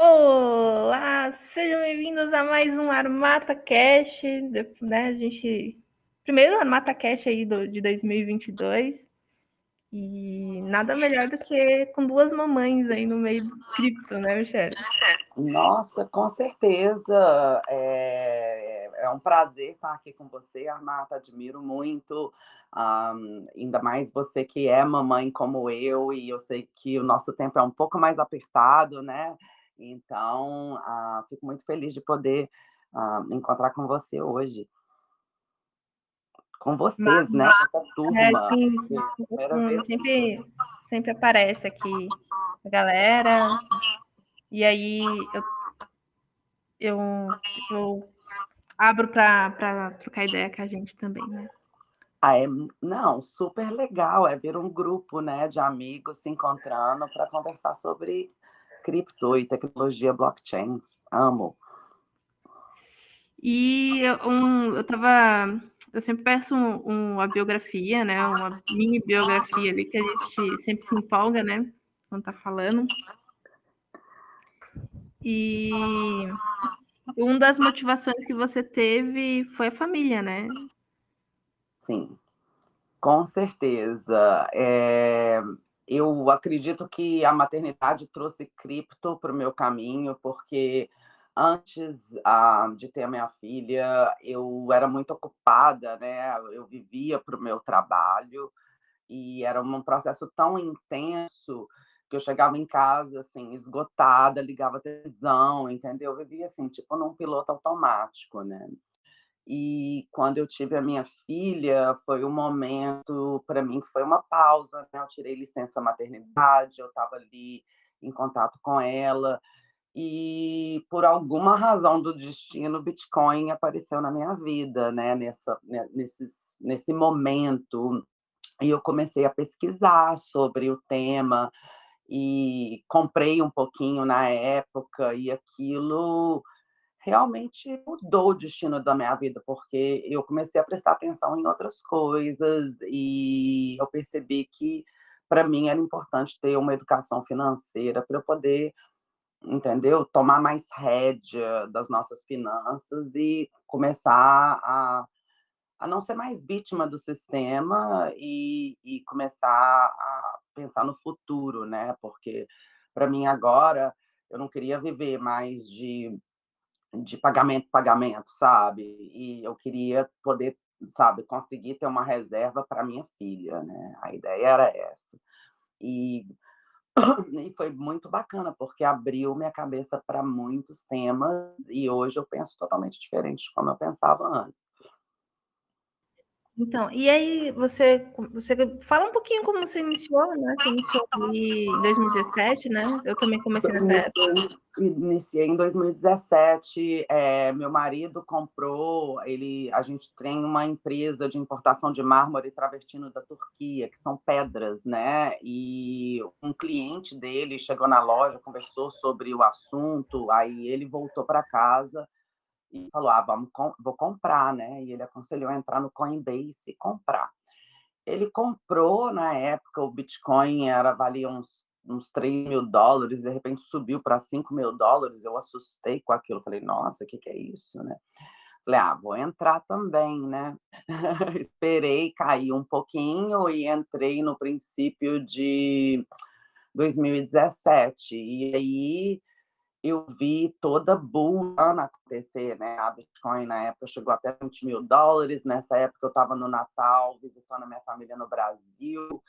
Olá, sejam bem-vindos a mais um Armata Cash, né? A gente primeiro Armata Cash aí do, de 2022 e nada melhor do que com duas mamães aí no meio do cripto, né, Michelle? Nossa, com certeza. É, é um prazer estar aqui com você, Armata. Admiro muito. Um, ainda mais você que é mamãe como eu, e eu sei que o nosso tempo é um pouco mais apertado, né? Então, uh, fico muito feliz de poder uh, encontrar com você hoje com vocês, né? Com essa turma. É, sim, sim. Sempre, sempre aparece aqui a galera. E aí eu, eu, eu abro para trocar ideia com a gente também, né? Ah, é, não, super legal. É ver um grupo né, de amigos se encontrando para conversar sobre cripto e tecnologia blockchain. Amo. E um, eu tava eu sempre peço um, uma biografia, né? Uma mini biografia ali que a gente sempre se empolga, né? Quando tá falando. E uma das motivações que você teve foi a família, né? Sim, com certeza. É, eu acredito que a maternidade trouxe cripto para o meu caminho, porque Antes ah, de ter a minha filha, eu era muito ocupada, né? Eu vivia para o meu trabalho e era um processo tão intenso que eu chegava em casa assim esgotada, ligava a televisão, entendeu? Eu vivia assim, tipo num piloto automático, né? E quando eu tive a minha filha, foi um momento para mim que foi uma pausa, né? Eu tirei licença maternidade, eu estava ali em contato com ela e por alguma razão do destino, Bitcoin apareceu na minha vida, né? Nessa, né, nesses, nesse momento. E eu comecei a pesquisar sobre o tema e comprei um pouquinho na época e aquilo realmente mudou o destino da minha vida, porque eu comecei a prestar atenção em outras coisas e eu percebi que para mim era importante ter uma educação financeira para eu poder entendeu? Tomar mais rédea das nossas finanças e começar a, a não ser mais vítima do sistema e, e começar a pensar no futuro, né? Porque para mim agora eu não queria viver mais de, de pagamento pagamento, sabe? E eu queria poder, sabe, conseguir ter uma reserva para minha filha, né? A ideia era essa. E e foi muito bacana, porque abriu minha cabeça para muitos temas e hoje eu penso totalmente diferente de como eu pensava antes. Então, e aí você, você fala um pouquinho como você iniciou, né? Você iniciou em 2017, né? Eu também comecei nessa época. Iniciei em 2017. É, meu marido comprou, ele, a gente tem uma empresa de importação de mármore travertino da Turquia, que são pedras, né? E um cliente dele chegou na loja, conversou sobre o assunto, aí ele voltou para casa e falou: ah, vamos, vou comprar, né? E ele aconselhou a entrar no Coinbase e comprar. Ele comprou na época, o Bitcoin era valia uns, uns 3 mil dólares, de repente subiu para 5 mil dólares. Eu assustei com aquilo, falei: nossa, o que, que é isso, né? Falei, ah, vou entrar também, né? Esperei cair um pouquinho e entrei no princípio de 2017. E aí eu vi toda bull acontecer, né? A Bitcoin na época chegou até 20 mil dólares. Nessa época eu estava no Natal visitando a minha família no Brasil.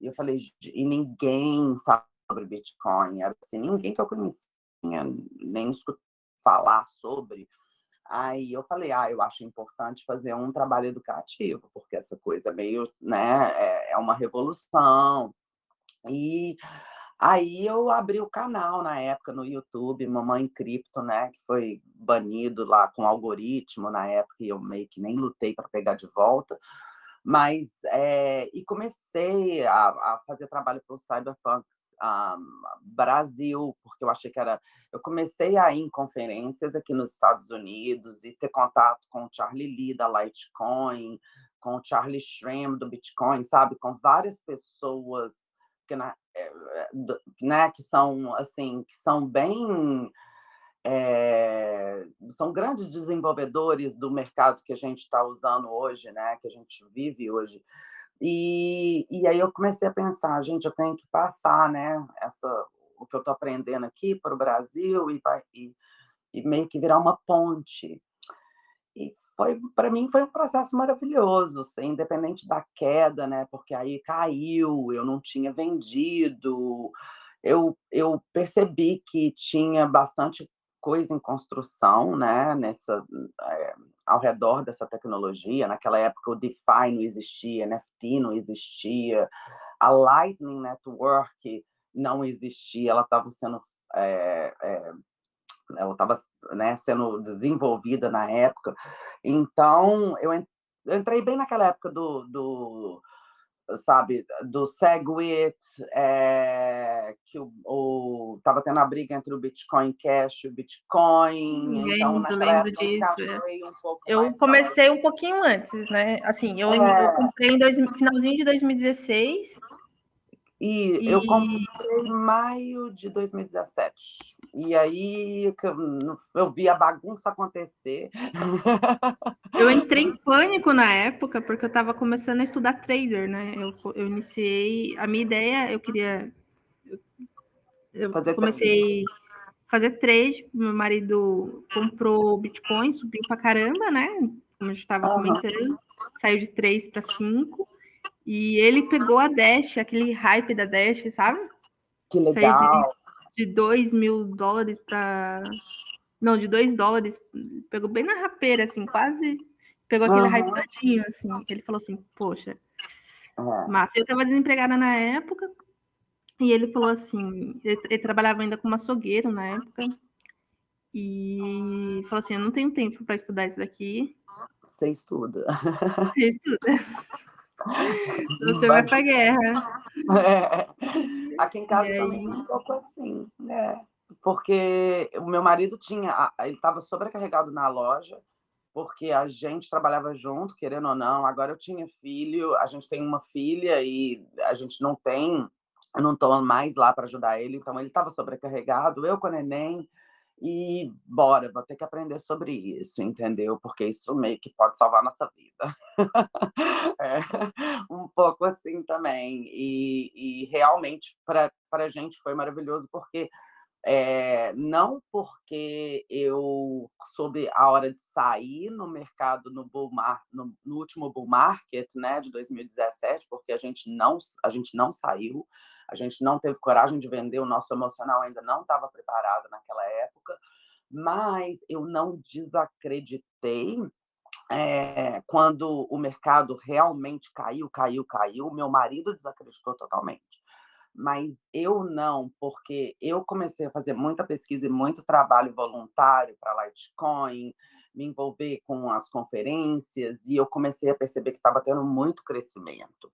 E eu falei, e ninguém sabe sobre Bitcoin. Era assim, ninguém que eu conhecia, nem escutar falar sobre. Aí eu falei, ah, eu acho importante fazer um trabalho educativo, porque essa coisa meio, né, é, é uma revolução. E Aí eu abri o canal na época no YouTube, Mamãe Cripto, né, que foi banido lá com algoritmo na época e eu meio que nem lutei para pegar de volta. Mas, é, e comecei a, a fazer trabalho para o Cyberpunks um, Brasil, porque eu achei que era. Eu comecei a ir em conferências aqui nos Estados Unidos e ter contato com o Charlie Lee da Litecoin, com o Charlie Shrem do Bitcoin, sabe? Com várias pessoas porque na, é, né, que são assim, que são bem é, são grandes desenvolvedores do mercado que a gente está usando hoje, né, que a gente vive hoje. E, e aí eu comecei a pensar, gente, eu tenho que passar, né, essa, o que eu estou aprendendo aqui para o Brasil e, e, e meio que virar uma ponte. Foi para mim foi um processo maravilhoso, assim, independente da queda, né? Porque aí caiu, eu não tinha vendido, eu, eu percebi que tinha bastante coisa em construção, né? Nessa é, ao redor dessa tecnologia. Naquela época o DeFi não existia, NFT não existia, a Lightning Network não existia, ela estava sendo é, é, ela estava né, sendo desenvolvida na época. Então, eu entrei bem naquela época do, do sabe, do Segwit, é, que o, estava tendo a briga entre o Bitcoin Cash e o Bitcoin. Lembro, então, lembro disso. É. Um eu comecei um pouquinho antes, né? Assim, eu, é... eu comprei em dois, finalzinho de 2016 e, e, eu comprei em maio de 2017. E aí eu vi a bagunça acontecer. Eu entrei em pânico na época, porque eu estava começando a estudar trader, né? Eu, eu iniciei. A minha ideia, eu queria. Eu, fazer comecei a fazer trade. Meu marido comprou Bitcoin, subiu pra caramba, né? Como a gente estava comentando, saiu de 3 para 5. E ele pegou a Dash, aquele hype da Dash, sabe? Que legal. De, de 2 mil dólares para. Não, de 2 dólares. Pegou bem na rapeira, assim, quase. Pegou aquele uhum. hype todinho, assim. Ele falou assim, poxa. Uhum. Mas eu tava desempregada na época. E ele falou assim: ele, ele trabalhava ainda como açougueiro na época. E falou assim: Eu não tenho tempo para estudar isso daqui. Você estuda. Você estuda. Você vai pra guerra. É. Aqui em casa também é um pouco assim, né? Porque o meu marido tinha, ele estava sobrecarregado na loja, porque a gente trabalhava junto, querendo ou não. Agora eu tinha filho, a gente tem uma filha e a gente não tem, eu não estou mais lá para ajudar ele, então ele estava sobrecarregado, eu com o neném. E bora, vou ter que aprender sobre isso, entendeu? Porque isso meio que pode salvar nossa vida. é, um pouco assim também. E, e realmente, para a gente foi maravilhoso, porque é, não porque eu soube a hora de sair no mercado no, bull mar, no, no, último bull market né, de 2017, porque a gente não, a gente não saiu, a gente não teve coragem de vender, o nosso emocional ainda não estava preparado naquela época, mas eu não desacreditei é, quando o mercado realmente caiu, caiu, caiu. Meu marido desacreditou totalmente. Mas eu não, porque eu comecei a fazer muita pesquisa e muito trabalho voluntário para Litecoin, me envolver com as conferências, e eu comecei a perceber que estava tendo muito crescimento.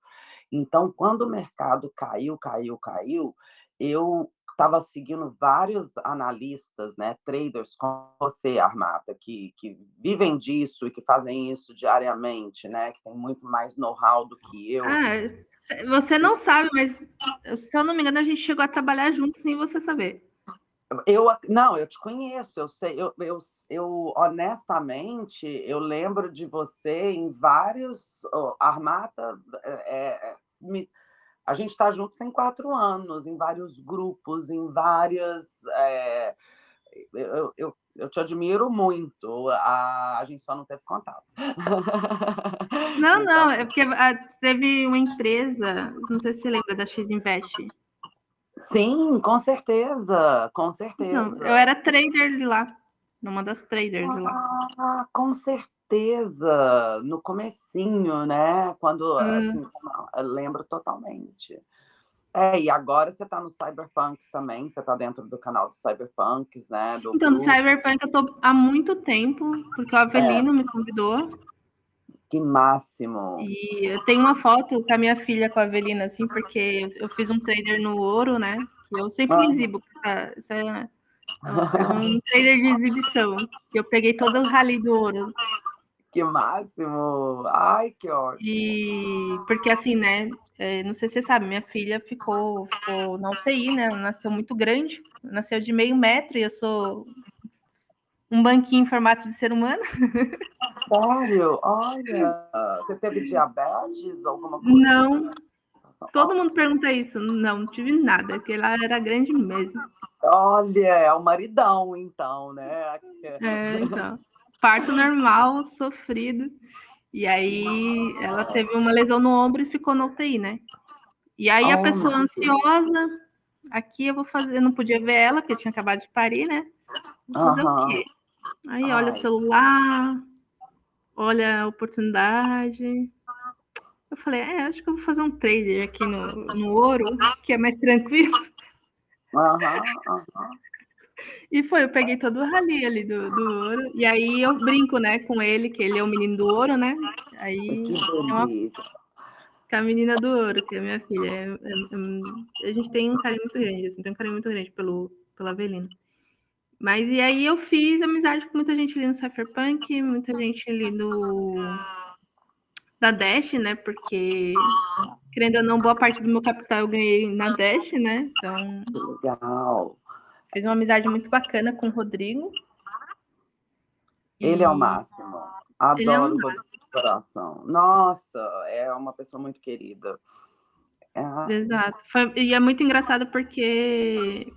Então, quando o mercado caiu, caiu, caiu, eu estava seguindo vários analistas, né, traders como você, Armata, que, que vivem disso e que fazem isso diariamente, né, que tem muito mais know-how do que eu. Ah, você não sabe, mas se eu não me engano, a gente chegou a trabalhar juntos sem você saber. Eu não, eu te conheço, eu sei, eu, eu, eu honestamente eu lembro de você em vários oh, Armata é, é, me, a gente está junto tem quatro anos, em vários grupos, em várias. É, eu, eu, eu te admiro muito, a, a gente só não teve contato. Não, então, não, é porque ah, teve uma empresa, não sei se você lembra da X Invest. Sim, com certeza, com certeza. Não, eu era trader de lá, numa das traders ah, de lá. Ah, com certeza, no comecinho, né? Quando, hum. assim, eu lembro totalmente. É, e agora você está no Cyberpunks também, você está dentro do canal do Cyberpunks, né? Do então, no Cyberpunk eu estou há muito tempo, porque o Avelino é. me convidou. Que máximo! E eu tenho uma foto com a minha filha com a Avelina, assim, porque eu fiz um trader no ouro, né? Que eu sempre ah. exibo. Essa, essa é, um trader de exibição. Que eu peguei todo o rally do ouro. Que máximo! Ai, que ótimo! E porque assim, né? É, não sei se você sabe, minha filha ficou, ficou na UTI, né? Ela nasceu muito grande, nasceu de meio metro e eu sou um banquinho em formato de ser humano. Sério? Olha, você teve diabetes, alguma coisa? Não. Todo mundo pergunta isso. Não, não tive nada, porque ela era grande mesmo. Olha, é o maridão, então, né? É, então parto normal, sofrido. E aí ela teve uma lesão no ombro e ficou no UTI, né? E aí a oh, pessoa ansiosa, aqui eu vou fazer, eu não podia ver ela, porque tinha acabado de parir, né? Vou fazer o quê? Aí olha o celular, olha a oportunidade. Eu falei, é, acho que eu vou fazer um trader aqui no, no ouro, que é mais tranquilo. Uhum. Uhum. E foi, eu peguei todo o rali ali do, do ouro. E aí eu brinco, né, com ele, que ele é o menino do ouro, né? Aí com a menina do ouro, que é minha filha. É, é, é, a gente tem um carinho muito grande, assim, tem um carinho muito grande pelo, pela Avelina. Mas e aí eu fiz amizade com muita gente ali no Cypherpunk, muita gente ali no da Dash, né? Porque, querendo ou não, boa parte do meu capital eu ganhei na Dash, né? Então. Legal. Fez uma amizade muito bacana com o Rodrigo. Ele e... é o máximo. Adoro é o de coração. Nossa, é uma pessoa muito querida. É... Exato. Foi... E é muito engraçado porque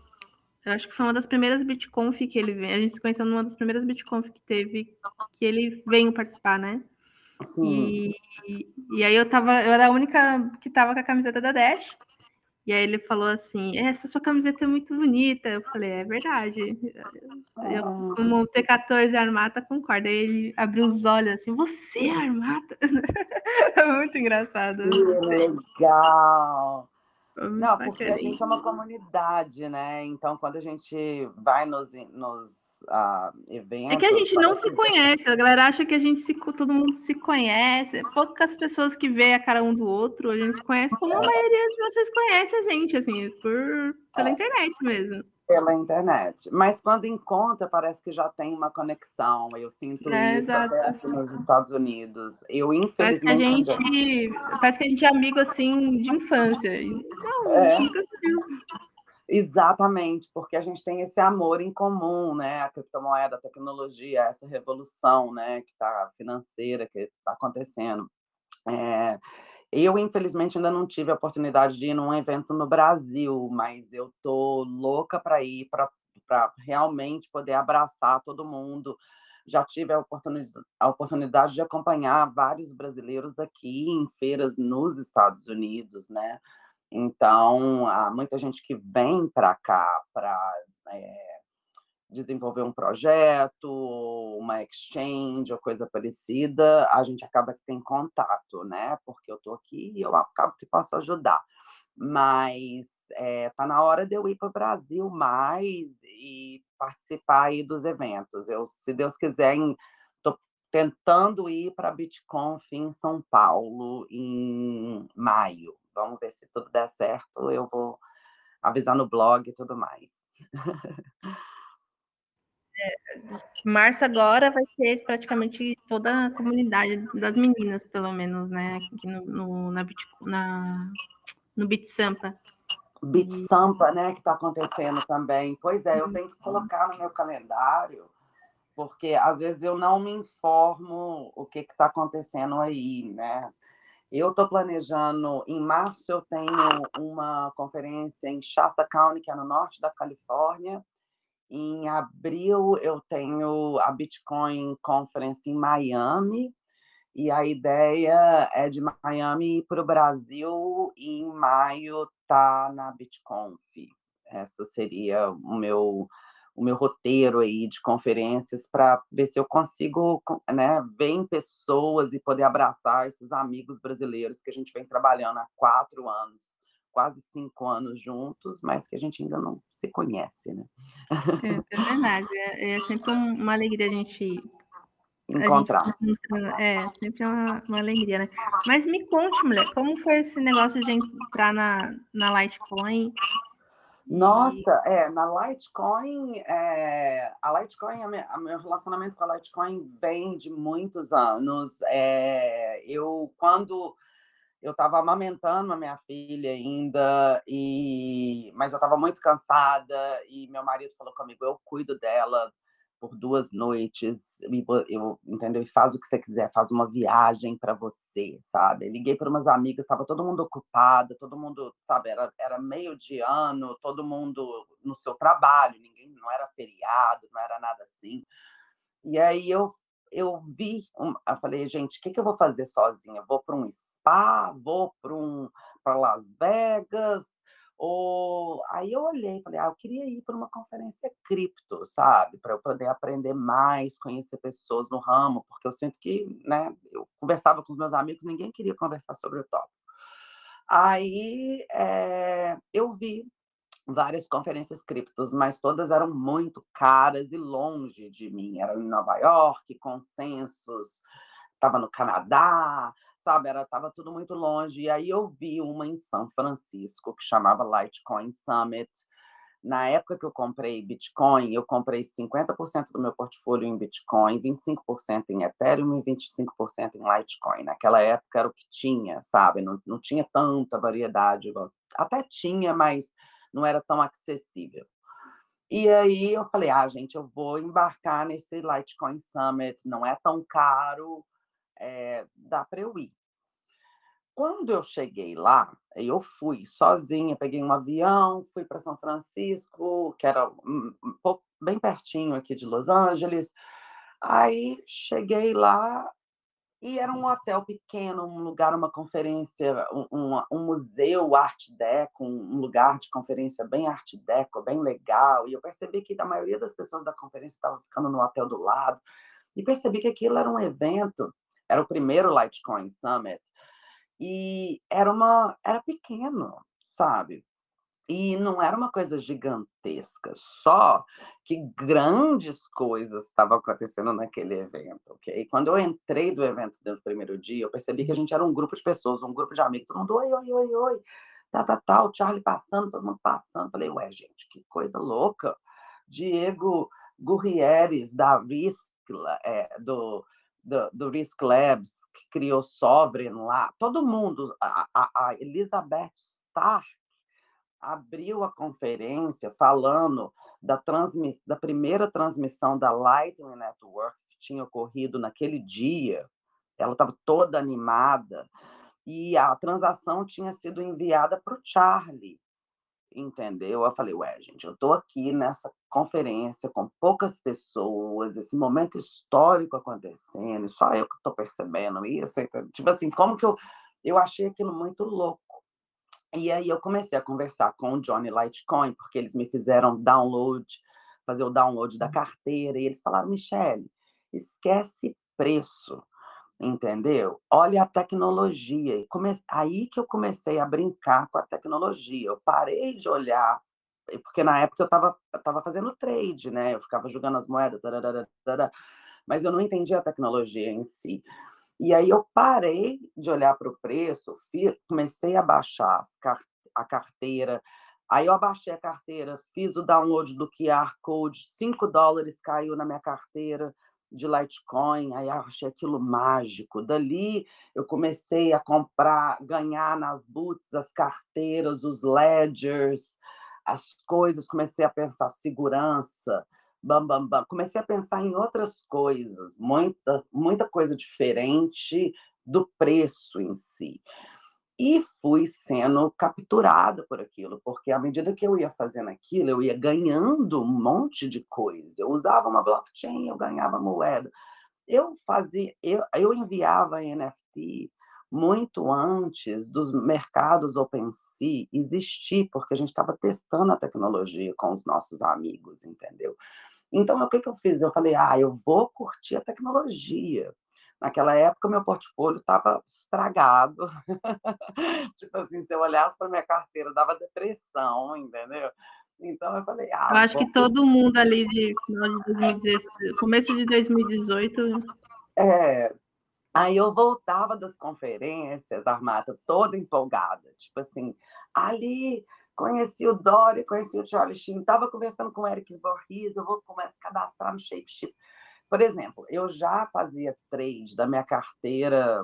eu acho que foi uma das primeiras BitConf que ele veio. A gente se conheceu numa das primeiras BitConf que teve, que ele veio participar, né? Sim. E, e aí eu tava, eu era a única que tava com a camiseta da Dash. E aí ele falou assim: essa sua camiseta é muito bonita. Eu falei, é verdade. Eu, como T14 Armata, concordo. Aí ele abriu os olhos assim, você é Armata? é muito engraçado. Que legal! Não, porque a gente é uma comunidade, né? Então, quando a gente vai nos, nos uh, eventos. É que a gente não se conhece, a galera acha que a gente se, todo mundo se conhece. Poucas pessoas que veem a cara um do outro, a gente conhece, como a maioria de vocês conhece a gente, assim, por, pela internet mesmo pela internet. Mas quando encontra, parece que já tem uma conexão. Eu sinto é, isso nos Estados Unidos. Eu, infelizmente. Parece que a gente, parece que a gente é amigo assim de infância. Não, é. Exatamente, porque a gente tem esse amor em comum, né? A criptomoeda, a tecnologia, essa revolução, né? Que está financeira, que está acontecendo. É, eu, infelizmente, ainda não tive a oportunidade de ir num evento no Brasil, mas eu tô louca para ir, para realmente poder abraçar todo mundo. Já tive a oportunidade, a oportunidade de acompanhar vários brasileiros aqui em feiras nos Estados Unidos, né? Então, há muita gente que vem para cá para é, desenvolver um projeto, uma exchange ou coisa parecida, a gente acaba que tem contato, né? Porque eu estou aqui e eu acabo que posso ajudar. Mas é, na hora de eu ir para o Brasil mais e participar aí dos eventos. Eu, se Deus quiser, estou tentando ir para a BitConf em São Paulo em maio. Vamos ver se tudo der certo. Eu vou avisar no blog e tudo mais. março agora vai ser praticamente toda a comunidade das meninas, pelo menos, né? Aqui no, no, na, na, no Beat Sampa. Beat Sampa, né? Que está acontecendo também. Pois é, eu tenho que colocar no meu calendário, porque às vezes eu não me informo o que está acontecendo aí, né? Eu estou planejando, em março eu tenho uma conferência em Shasta County, que é no norte da Califórnia, em abril, eu tenho a Bitcoin Conference em Miami, e a ideia é de Miami para o Brasil e em maio tá na BitConf. Essa seria o meu o meu roteiro aí de conferências para ver se eu consigo né, ver em pessoas e poder abraçar esses amigos brasileiros que a gente vem trabalhando há quatro anos quase cinco anos juntos, mas que a gente ainda não se conhece, né? É, é verdade. É, é, sempre uma alegria a gente encontrar. Gente, é, sempre é uma, uma, alegria, né? Mas me conte, mulher, como foi esse negócio de entrar na, na Litecoin? Nossa, é, na Litecoin, é, a Litecoin, a minha, a meu relacionamento com a Litecoin vem de muitos anos. É, eu, quando eu estava amamentando a minha filha ainda, e mas eu estava muito cansada, e meu marido falou comigo, eu cuido dela, por duas noites, eu, entendeu? E faz o que você quiser, faz uma viagem para você, sabe? liguei para umas amigas, estava todo mundo ocupado, todo mundo, sabe? Era, era meio de ano, todo mundo no seu trabalho, ninguém, não era feriado, não era nada assim. E aí eu eu vi, eu falei, gente, o que, que eu vou fazer sozinha? Vou para um spa, vou para um Las Vegas, ou aí eu olhei e falei, ah, eu queria ir para uma conferência cripto, sabe? Para eu poder aprender mais, conhecer pessoas no ramo, porque eu sinto que, né, eu conversava com os meus amigos, ninguém queria conversar sobre o tópico. Aí é, eu vi várias conferências criptos, mas todas eram muito caras e longe de mim. Eram em Nova York, consensos, estava no Canadá, sabe? Era tava tudo muito longe. E aí eu vi uma em São Francisco que chamava Litecoin Summit. Na época que eu comprei Bitcoin, eu comprei 50% do meu portfólio em Bitcoin, 25% em Ethereum e 25% em Litecoin. Naquela época era o que tinha, sabe? Não, não tinha tanta variedade. Até tinha, mas não era tão acessível. E aí eu falei, ah, gente, eu vou embarcar nesse Litecoin Summit, não é tão caro, é, dá para eu ir. Quando eu cheguei lá, eu fui sozinha, peguei um avião, fui para São Francisco, que era bem pertinho aqui de Los Angeles. Aí cheguei lá e era um hotel pequeno, um lugar, uma conferência, um, um, um museu arte deco, um lugar de conferência bem arte deco, bem legal. E eu percebi que a maioria das pessoas da conferência estava ficando no hotel do lado. E percebi que aquilo era um evento era o primeiro Litecoin Summit, e era uma era pequeno, sabe? E não era uma coisa gigantesca, só que grandes coisas estavam acontecendo naquele evento, ok? Quando eu entrei do evento dentro do primeiro dia, eu percebi que a gente era um grupo de pessoas, um grupo de amigos, todo mundo, oi, oi, oi, oi, tá, tá, tá, o Charlie passando, todo mundo passando. Falei, ué, gente, que coisa louca. Diego Gurrieres, da Riscla, é, do do, do Risk Labs, que criou Sovereign lá, todo mundo, a, a, a Elizabeth Stark abriu a conferência falando da, transmiss, da primeira transmissão da Lightning Network que tinha ocorrido naquele dia. Ela estava toda animada e a transação tinha sido enviada para o Charlie entendeu? Eu falei, ué, gente, eu estou aqui nessa conferência com poucas pessoas, esse momento histórico acontecendo, só eu que estou percebendo isso. Tipo assim, como que eu. Eu achei aquilo muito louco. E aí eu comecei a conversar com o Johnny Litecoin, porque eles me fizeram download, fazer o download da uhum. carteira, e eles falaram, Michele, esquece preço entendeu? Olha a tecnologia. Come... Aí que eu comecei a brincar com a tecnologia. Eu parei de olhar, porque na época eu estava tava fazendo trade, né? Eu ficava jogando as moedas, mas eu não entendia a tecnologia em si. E aí eu parei de olhar para o preço, comecei a baixar a carteira. Aí eu abaixei a carteira, fiz o download do QR Code, 5 dólares caiu na minha carteira de Litecoin, aí achei aquilo mágico. Dali eu comecei a comprar, ganhar nas boots as carteiras, os ledgers, as coisas, comecei a pensar segurança, bam, bam, bam. Comecei a pensar em outras coisas, muita, muita coisa diferente do preço em si. E fui sendo capturada por aquilo, porque à medida que eu ia fazendo aquilo, eu ia ganhando um monte de coisa. Eu usava uma blockchain, eu ganhava moeda. Eu fazia, eu, eu enviava NFT muito antes dos mercados OpenSea existir, porque a gente estava testando a tecnologia com os nossos amigos, entendeu? Então, o que, que eu fiz? Eu falei, ah, eu vou curtir a tecnologia. Naquela época, meu portfólio estava estragado. tipo assim, se eu olhasse para minha carteira, dava depressão, entendeu? Então eu falei, ah. Eu acho que todo mundo ali de começo de 2018. É. Aí eu voltava das conferências, Armata, toda empolgada. Tipo assim, ali conheci o Dória, conheci o Charlie Sheen, estava conversando com o Eric Borges, eu vou começar a cadastrar no ShapeShift. Por exemplo, eu já fazia trade da minha carteira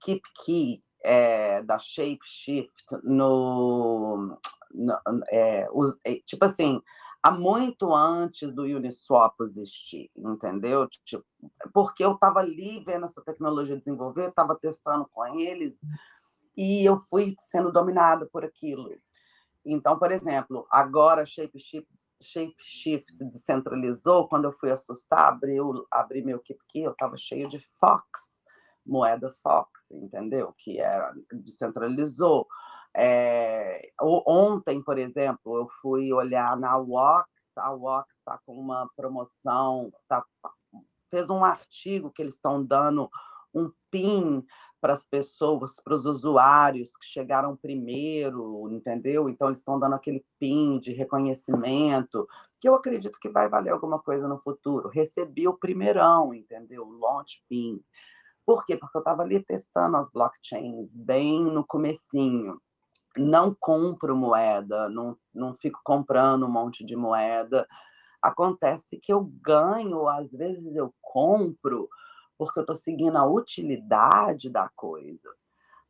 Keep Key é, da ShapeShift no, no é, os, é, tipo assim, há muito antes do Uniswap existir, entendeu? Tipo, porque eu estava ali vendo essa tecnologia desenvolver, estava testando com eles e eu fui sendo dominada por aquilo. Então, por exemplo, agora ShapeShift, ShapeShift descentralizou, quando eu fui assustar, abri, abri meu KeepKey, eu estava cheio de Fox, moeda Fox, entendeu? Que é, descentralizou. É, ontem, por exemplo, eu fui olhar na Wox, a Wox está com uma promoção, tá, fez um artigo que eles estão dando um PIN para as pessoas, para os usuários que chegaram primeiro, entendeu? Então, eles estão dando aquele PIN de reconhecimento, que eu acredito que vai valer alguma coisa no futuro. Recebi o primeirão, entendeu? O launch PIN. Por quê? Porque eu estava ali testando as blockchains bem no comecinho. Não compro moeda, não, não fico comprando um monte de moeda. Acontece que eu ganho, às vezes eu compro, porque eu estou seguindo a utilidade da coisa.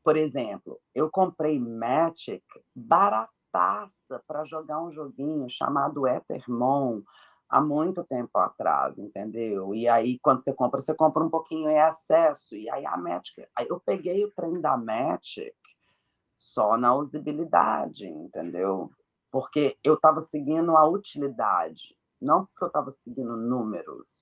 Por exemplo, eu comprei Magic barataça para jogar um joguinho chamado Ethermon há muito tempo atrás, entendeu? E aí, quando você compra, você compra um pouquinho em acesso. E aí a Magic, aí eu peguei o trem da Magic só na usabilidade, entendeu? Porque eu estava seguindo a utilidade, não porque eu estava seguindo números.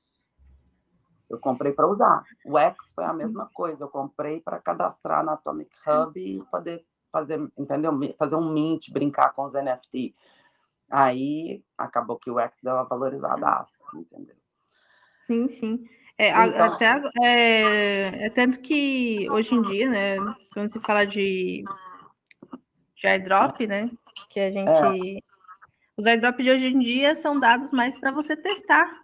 Eu comprei para usar. O X foi a mesma coisa. Eu comprei para cadastrar na Atomic Hub e poder fazer, entendeu? Fazer um mint, brincar com os NFT. Aí acabou que o X deu uma valorizada, entendeu? Sim, sim. É, então, até, é, é, tanto que hoje em dia, né, quando se fala de, de airdrop, né, que a gente... É. Os airdrops de hoje em dia são dados mais para você testar.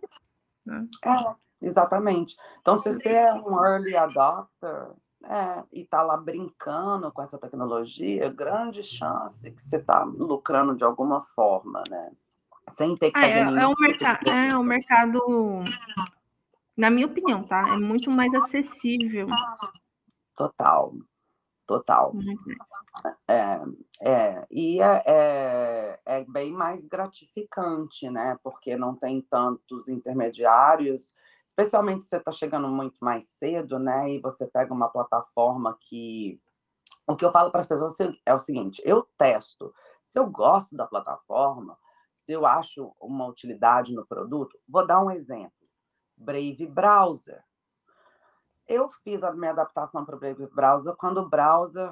Né? É, exatamente. Então, se você é um early adopter, é, e está lá brincando com essa tecnologia, grande chance que você está lucrando de alguma forma, né? Sem ter que ah, fazer é, é, um mercado, é um mercado, na minha opinião, tá? É muito mais acessível. Total, total. É, é, e é, é, é bem mais gratificante, né? Porque não tem tantos intermediários especialmente se você está chegando muito mais cedo, né? E você pega uma plataforma que. O que eu falo para as pessoas é o seguinte: eu testo. Se eu gosto da plataforma, se eu acho uma utilidade no produto, vou dar um exemplo. Brave Browser. Eu fiz a minha adaptação para o Brave Browser quando o browser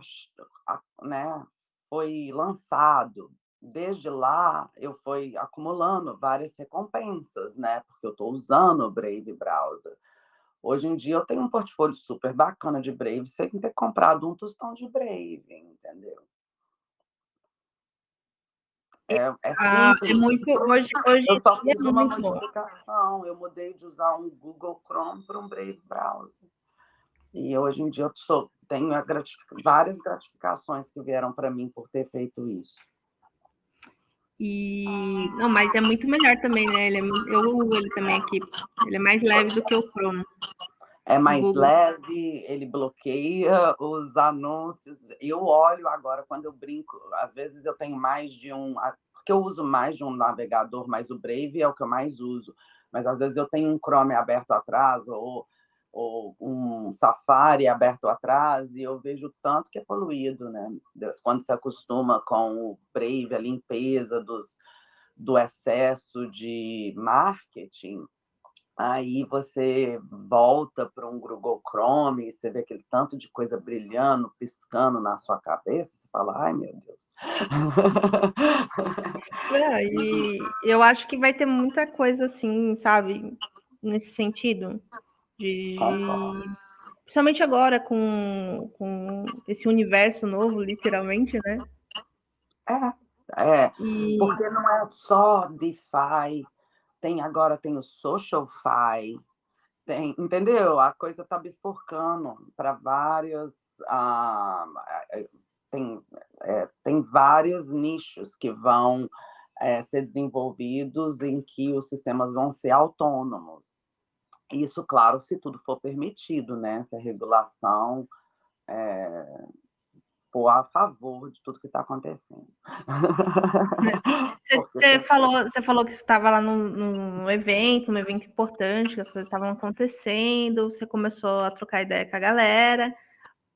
né, foi lançado desde lá eu fui acumulando várias recompensas, né? Porque eu estou usando o Brave Browser. Hoje em dia eu tenho um portfólio super bacana de Brave sem ter comprado um tostão de Brave, entendeu? É, é ah, é muito hoje, hoje eu só fiz é uma modificação. Eu mudei de usar um Google Chrome para um Brave Browser. E hoje em dia eu sou, tenho várias gratificações que vieram para mim por ter feito isso. E não, mas é muito melhor também, né? Ele é, eu uso ele também aqui. Ele é mais leve do que o Chrome. É mais leve, ele bloqueia os anúncios. Eu olho agora quando eu brinco, às vezes eu tenho mais de um, porque eu uso mais de um navegador, mas o Brave é o que eu mais uso. Mas às vezes eu tenho um Chrome aberto atrás ou ou um safari aberto atrás e eu vejo tanto que é poluído, né? Quando se acostuma com o Brave, a limpeza dos, do excesso de marketing, aí você volta para um Google Chrome e você vê aquele tanto de coisa brilhando, piscando na sua cabeça, você fala, ai meu Deus. É, e eu acho que vai ter muita coisa assim, sabe, nesse sentido de principalmente agora com, com esse universo novo, literalmente, né? É, é. E... Porque não é só DeFi, tem agora tem o SocialFi, tem, entendeu? A coisa está bifurcando para vários. Ah, tem é, tem vários nichos que vão é, ser desenvolvidos em que os sistemas vão ser autônomos. Isso, claro, se tudo for permitido, né? Se a regulação é, for a favor de tudo que está acontecendo. Você, falou, você falou que estava lá num, num, evento, um evento importante, que as coisas estavam acontecendo, você começou a trocar ideia com a galera.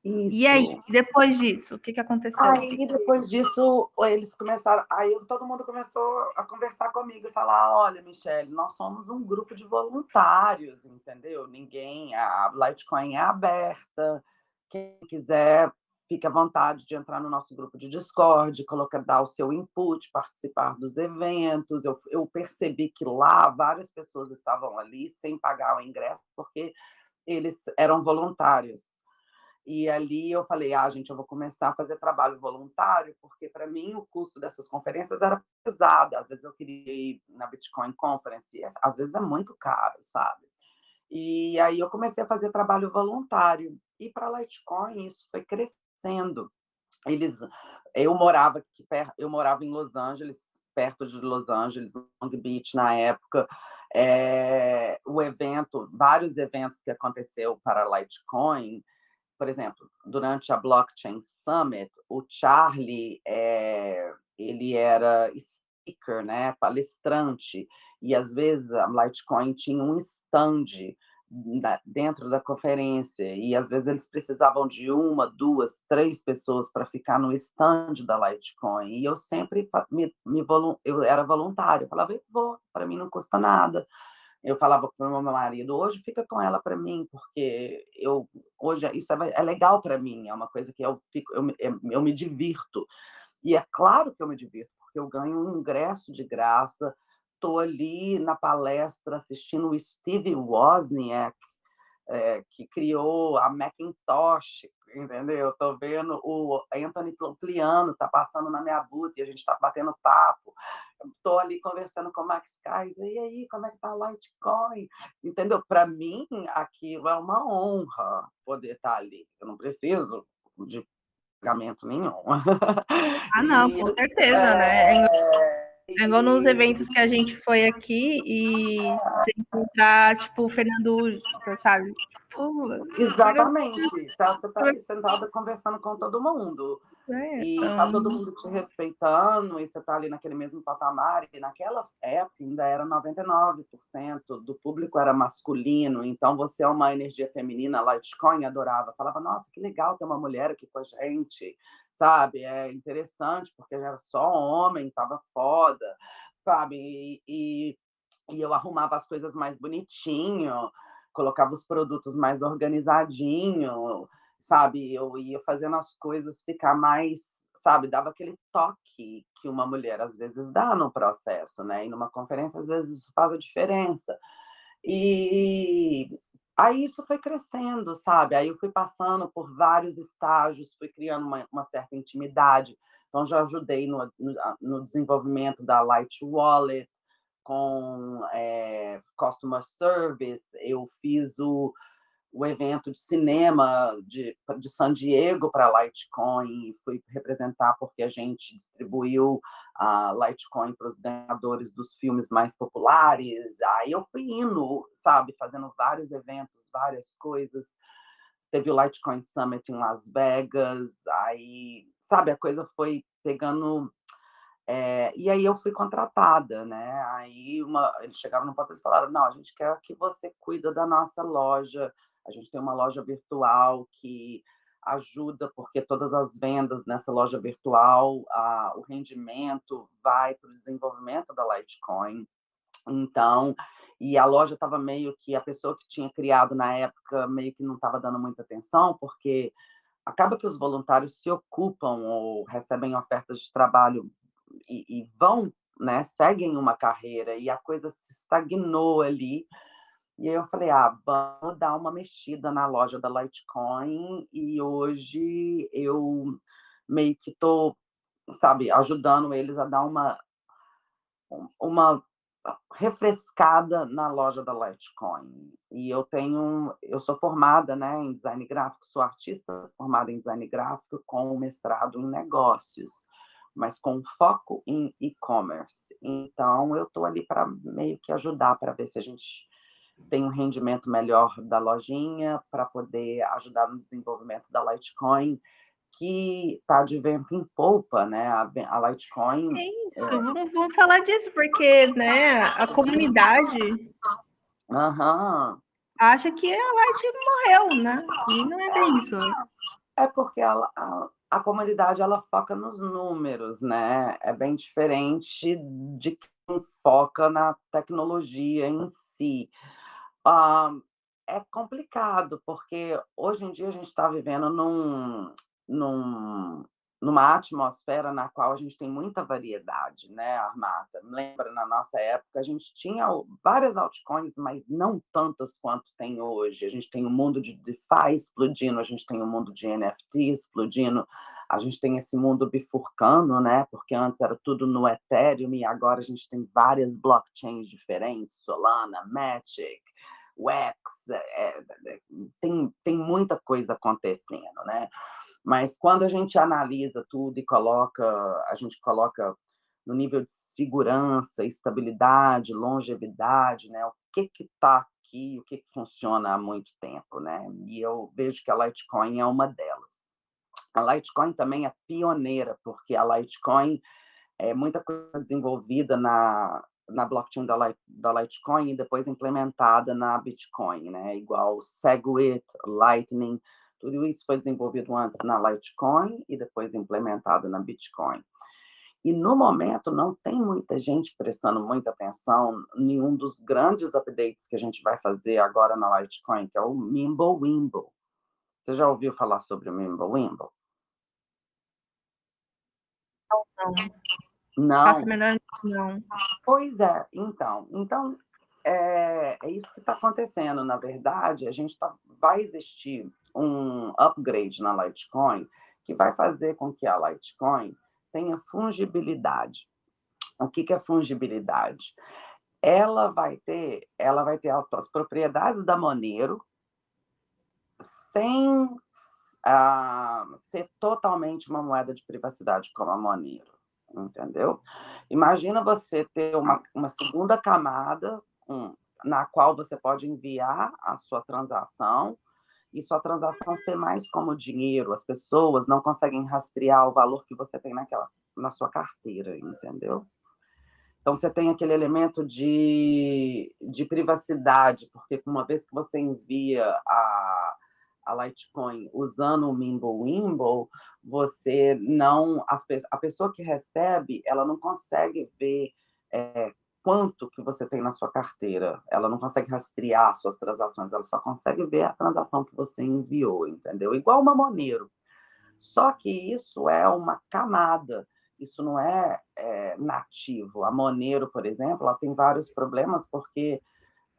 Isso. E aí, depois disso, o que, que aconteceu? Aí, depois disso, eles começaram. Aí todo mundo começou a conversar comigo e falar: olha, Michelle, nós somos um grupo de voluntários, entendeu? Ninguém, a Litecoin é aberta. Quem quiser, fique à vontade de entrar no nosso grupo de Discord, colocar, dar o seu input, participar dos eventos. Eu, eu percebi que lá várias pessoas estavam ali sem pagar o ingresso, porque eles eram voluntários. E ali eu falei, ah, gente, eu vou começar a fazer trabalho voluntário, porque para mim o custo dessas conferências era pesado. Às vezes eu queria ir na Bitcoin Conference, às vezes é muito caro, sabe? E aí eu comecei a fazer trabalho voluntário. E para Litecoin isso foi crescendo. Eles, eu morava aqui eu morava em Los Angeles, perto de Los Angeles, Long Beach na época. É, o evento, vários eventos que aconteceu para Litecoin, por exemplo, durante a Blockchain Summit, o Charlie, é, ele era speaker, né, palestrante, e às vezes a Litecoin tinha um stand dentro da conferência, e às vezes eles precisavam de uma, duas, três pessoas para ficar no stand da Litecoin, e eu sempre me, me eu era voluntário, eu falava, eu vou, para mim não custa nada, eu falava para o meu marido, hoje fica com ela para mim, porque eu hoje isso é, é legal para mim, é uma coisa que eu fico, eu, eu me divirto. E é claro que eu me divirto, porque eu ganho um ingresso de graça, estou ali na palestra assistindo o Steve Wozniak, é, que criou a Macintosh, entendeu? Estou vendo o Anthony Plumpliano, tá passando na minha booth e a gente está batendo papo. Estou ali conversando com o Max Kaiser, e aí, como é que tá a Litecoin? Entendeu? Para mim, aquilo é uma honra poder estar tá ali. Eu não preciso de pagamento nenhum. Ah, não, e, com certeza, é, né? É, é igual nos eventos que a gente foi aqui e você encontrar, tipo, o Fernando, sabe? Pô, Exatamente. Tá, você tá ali sentada conversando com todo mundo. É, e então... tá todo mundo te respeitando, e você tá ali naquele mesmo patamar. E naquela época ainda era 99% do público era masculino, então você é uma energia feminina, Litecoin adorava. Falava, nossa, que legal ter uma mulher aqui com a gente sabe? É interessante, porque era só homem, tava foda, sabe? E, e, e eu arrumava as coisas mais bonitinho, colocava os produtos mais organizadinho, sabe? Eu ia fazendo as coisas ficar mais, sabe? Dava aquele toque que uma mulher às vezes dá no processo, né? E numa conferência, às vezes, isso faz a diferença. E, Aí isso foi crescendo, sabe? Aí eu fui passando por vários estágios, fui criando uma, uma certa intimidade. Então, já ajudei no, no, desenvolvimento da Light Wallet, com é, Customer Service, eu fiz o, o evento de cinema de, de San Diego para Litecoin, fui representar porque a gente distribuiu a Litecoin para os ganhadores dos filmes mais populares. Aí eu fui indo, sabe, fazendo vários eventos, várias coisas. Teve o Litecoin Summit em Las Vegas, aí, sabe, a coisa foi pegando. É, e aí eu fui contratada, né? Aí uma, eles chegaram no ponto e falaram: não, a gente quer que você cuida da nossa loja a gente tem uma loja virtual que ajuda, porque todas as vendas nessa loja virtual, a, o rendimento vai para o desenvolvimento da Litecoin. Então, e a loja estava meio que a pessoa que tinha criado na época meio que não estava dando muita atenção, porque acaba que os voluntários se ocupam ou recebem ofertas de trabalho e, e vão, né, seguem uma carreira e a coisa se estagnou ali e aí eu falei, ah, vamos dar uma mexida na loja da Litecoin e hoje eu meio que tô, sabe, ajudando eles a dar uma uma refrescada na loja da Litecoin. E eu tenho, eu sou formada, né, em design gráfico, sou artista formada em design gráfico com mestrado em negócios, mas com foco em e-commerce. Então eu estou ali para meio que ajudar para ver se a gente tem um rendimento melhor da lojinha para poder ajudar no desenvolvimento da Litecoin que está de vento em polpa, né? A, a Litecoin. É isso, é... Vamos, vamos, falar disso, porque né, a comunidade uhum. acha que a Lite morreu, né? E não é bem isso. É porque ela, a, a comunidade ela foca nos números, né? É bem diferente de quem foca na tecnologia em si. É complicado, porque hoje em dia a gente está vivendo num, num, numa atmosfera na qual a gente tem muita variedade, né, Armata? Lembra, na nossa época, a gente tinha várias altcoins, mas não tantas quanto tem hoje. A gente tem o um mundo de DeFi explodindo, a gente tem o um mundo de NFT explodindo, a gente tem esse mundo bifurcando, né? Porque antes era tudo no Ethereum e agora a gente tem várias blockchains diferentes, Solana, Matic, Wax, é, é, tem, tem muita coisa acontecendo, né? Mas quando a gente analisa tudo e coloca, a gente coloca no nível de segurança, estabilidade, longevidade, né? O que que está aqui, o que, que funciona há muito tempo, né? E eu vejo que a Litecoin é uma delas. A Litecoin também é pioneira, porque a Litecoin é muita coisa desenvolvida na, na blockchain da, da Litecoin e depois implementada na Bitcoin, né? Igual Segwit, Lightning, tudo isso foi desenvolvido antes na Litecoin e depois implementado na Bitcoin. E no momento não tem muita gente prestando muita atenção em um dos grandes updates que a gente vai fazer agora na Litecoin, que é o Mimblewimble. Você já ouviu falar sobre o Mimblewimble? Não, não. Faço menor não. Pois é, então. Então, é, é isso que está acontecendo. Na verdade, a gente tá, vai existir um upgrade na Litecoin que vai fazer com que a Litecoin tenha fungibilidade. O que, que é fungibilidade? Ela vai ter, ela vai ter as propriedades da Monero sem ah, ser totalmente uma moeda de privacidade como a Monero, entendeu? Imagina você ter uma, uma segunda camada um, na qual você pode enviar a sua transação e sua transação ser mais como dinheiro. As pessoas não conseguem rastrear o valor que você tem naquela, na sua carteira, entendeu? Então, você tem aquele elemento de, de privacidade, porque uma vez que você envia a, a Litecoin usando o Mimblewimble, você não... As, a pessoa que recebe, ela não consegue ver é, quanto que você tem na sua carteira. Ela não consegue rastrear suas transações, ela só consegue ver a transação que você enviou, entendeu? Igual uma Monero. Só que isso é uma camada, isso não é, é nativo. A Monero, por exemplo, ela tem vários problemas porque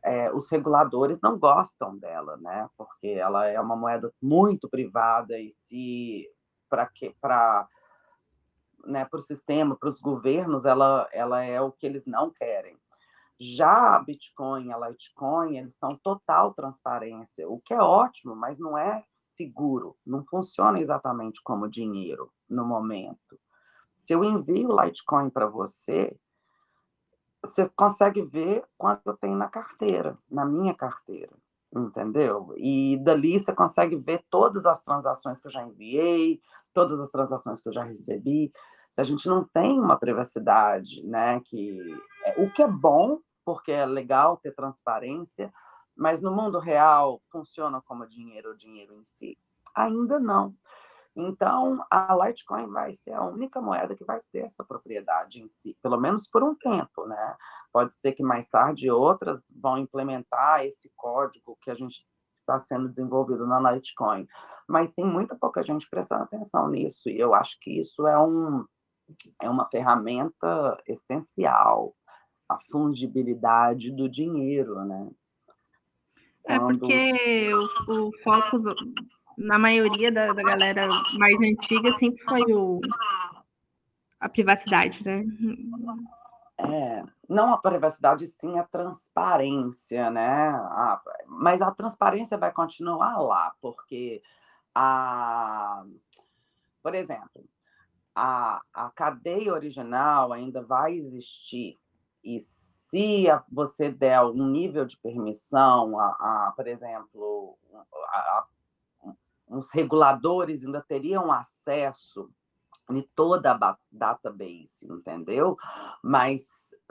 é, os reguladores não gostam dela, né? Porque ela é uma moeda muito privada e se para que para né, para o sistema, para os governos, ela, ela é o que eles não querem. Já a Bitcoin a Litecoin, eles são total transparência, o que é ótimo, mas não é seguro, não funciona exatamente como dinheiro no momento. Se eu envio Litecoin para você, você consegue ver quanto eu tenho na carteira, na minha carteira, entendeu? E dali você consegue ver todas as transações que eu já enviei, todas as transações que eu já recebi se a gente não tem uma privacidade, né, que é, o que é bom, porque é legal ter transparência, mas no mundo real funciona como dinheiro, o dinheiro em si? Ainda não. Então, a Litecoin vai ser a única moeda que vai ter essa propriedade em si, pelo menos por um tempo, né? Pode ser que mais tarde outras vão implementar esse código que a gente está sendo desenvolvido na Litecoin, mas tem muita pouca gente prestando atenção nisso, e eu acho que isso é um, é uma ferramenta essencial, a fungibilidade do dinheiro, né? É porque o, o foco na maioria da, da, galera mais antiga sempre foi o, a privacidade, né? É, não a privacidade, sim a transparência, né? A, mas a transparência vai continuar lá, porque a, por exemplo, a, a cadeia original ainda vai existir. E se você der um nível de permissão, a, a por exemplo, a, os reguladores ainda teriam acesso de toda a database, entendeu? Mas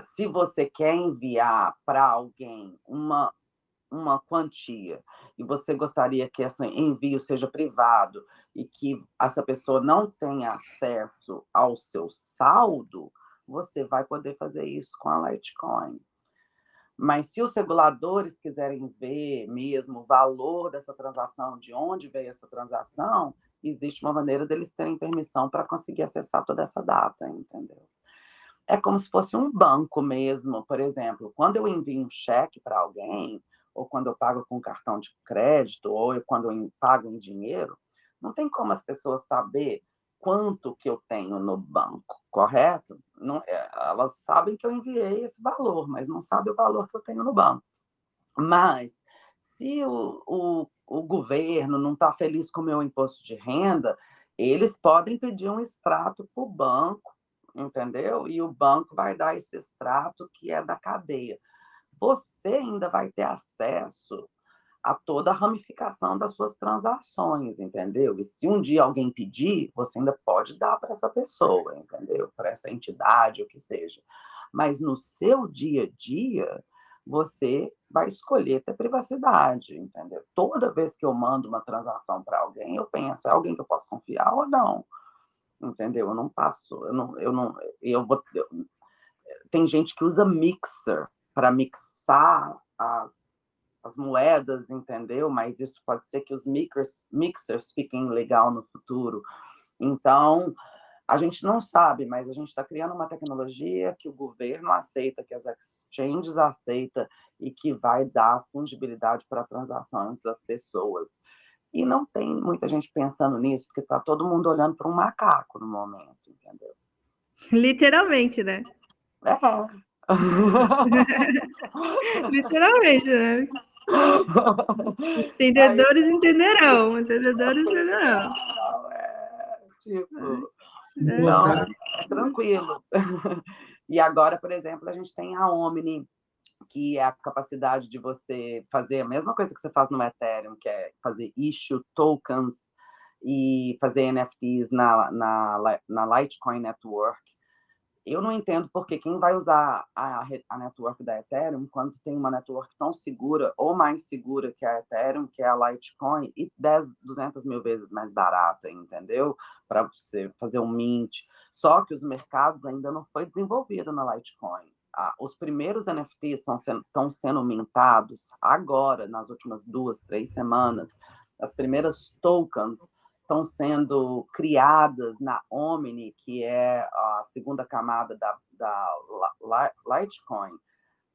se você quer enviar para alguém uma, uma quantia e você gostaria que esse envio seja privado e que essa pessoa não tenha acesso ao seu saldo, você vai poder fazer isso com a Litecoin. Mas se os reguladores quiserem ver mesmo o valor dessa transação, de onde veio essa transação, existe uma maneira deles terem permissão para conseguir acessar toda essa data, entendeu? É como se fosse um banco mesmo, por exemplo, quando eu envio um cheque para alguém, ou quando eu pago com cartão de crédito, ou quando eu pago em dinheiro, não tem como as pessoas saber quanto que eu tenho no banco, correto? Não, é, elas sabem que eu enviei esse valor, mas não sabem o valor que eu tenho no banco. Mas se o, o, o governo não está feliz com o meu imposto de renda, eles podem pedir um extrato para o banco, entendeu? E o banco vai dar esse extrato que é da cadeia. Você ainda vai ter acesso a toda a ramificação das suas transações, entendeu? E se um dia alguém pedir, você ainda pode dar para essa pessoa, entendeu? Para essa entidade, o que seja. Mas no seu dia a dia, você vai escolher ter privacidade, entendeu? Toda vez que eu mando uma transação para alguém, eu penso, é alguém que eu posso confiar ou não? Entendeu? Eu não passo, eu não, eu não, eu vou. Eu, tem gente que usa mixer para mixar as, as moedas, entendeu? Mas isso pode ser que os mixers, mixers fiquem legal no futuro. Então, a gente não sabe, mas a gente está criando uma tecnologia que o governo aceita, que as exchanges aceitam e que vai dar fungibilidade para transações das pessoas. E não tem muita gente pensando nisso, porque está todo mundo olhando para um macaco no momento, entendeu? Literalmente, né? É. Literalmente, né? Entendedores Aí... entenderão, entendedores entenderão. É, tipo, não, é tranquilo. E agora, por exemplo, a gente tem a Omni, que é a capacidade de você fazer a mesma coisa que você faz no Ethereum, que é fazer issue tokens e fazer NFTs na, na, na Litecoin Network eu não entendo porque quem vai usar a, a network da Ethereum quando tem uma network tão segura ou mais segura que a Ethereum, que é a Litecoin, e 10, 200 mil vezes mais barata, entendeu? Para você fazer um mint. Só que os mercados ainda não foi desenvolvido na Litecoin. Os primeiros NFTs estão sendo, estão sendo mintados agora, nas últimas duas, três semanas. As primeiras tokens estão sendo criadas na Omni, que é a segunda camada da, da Litecoin,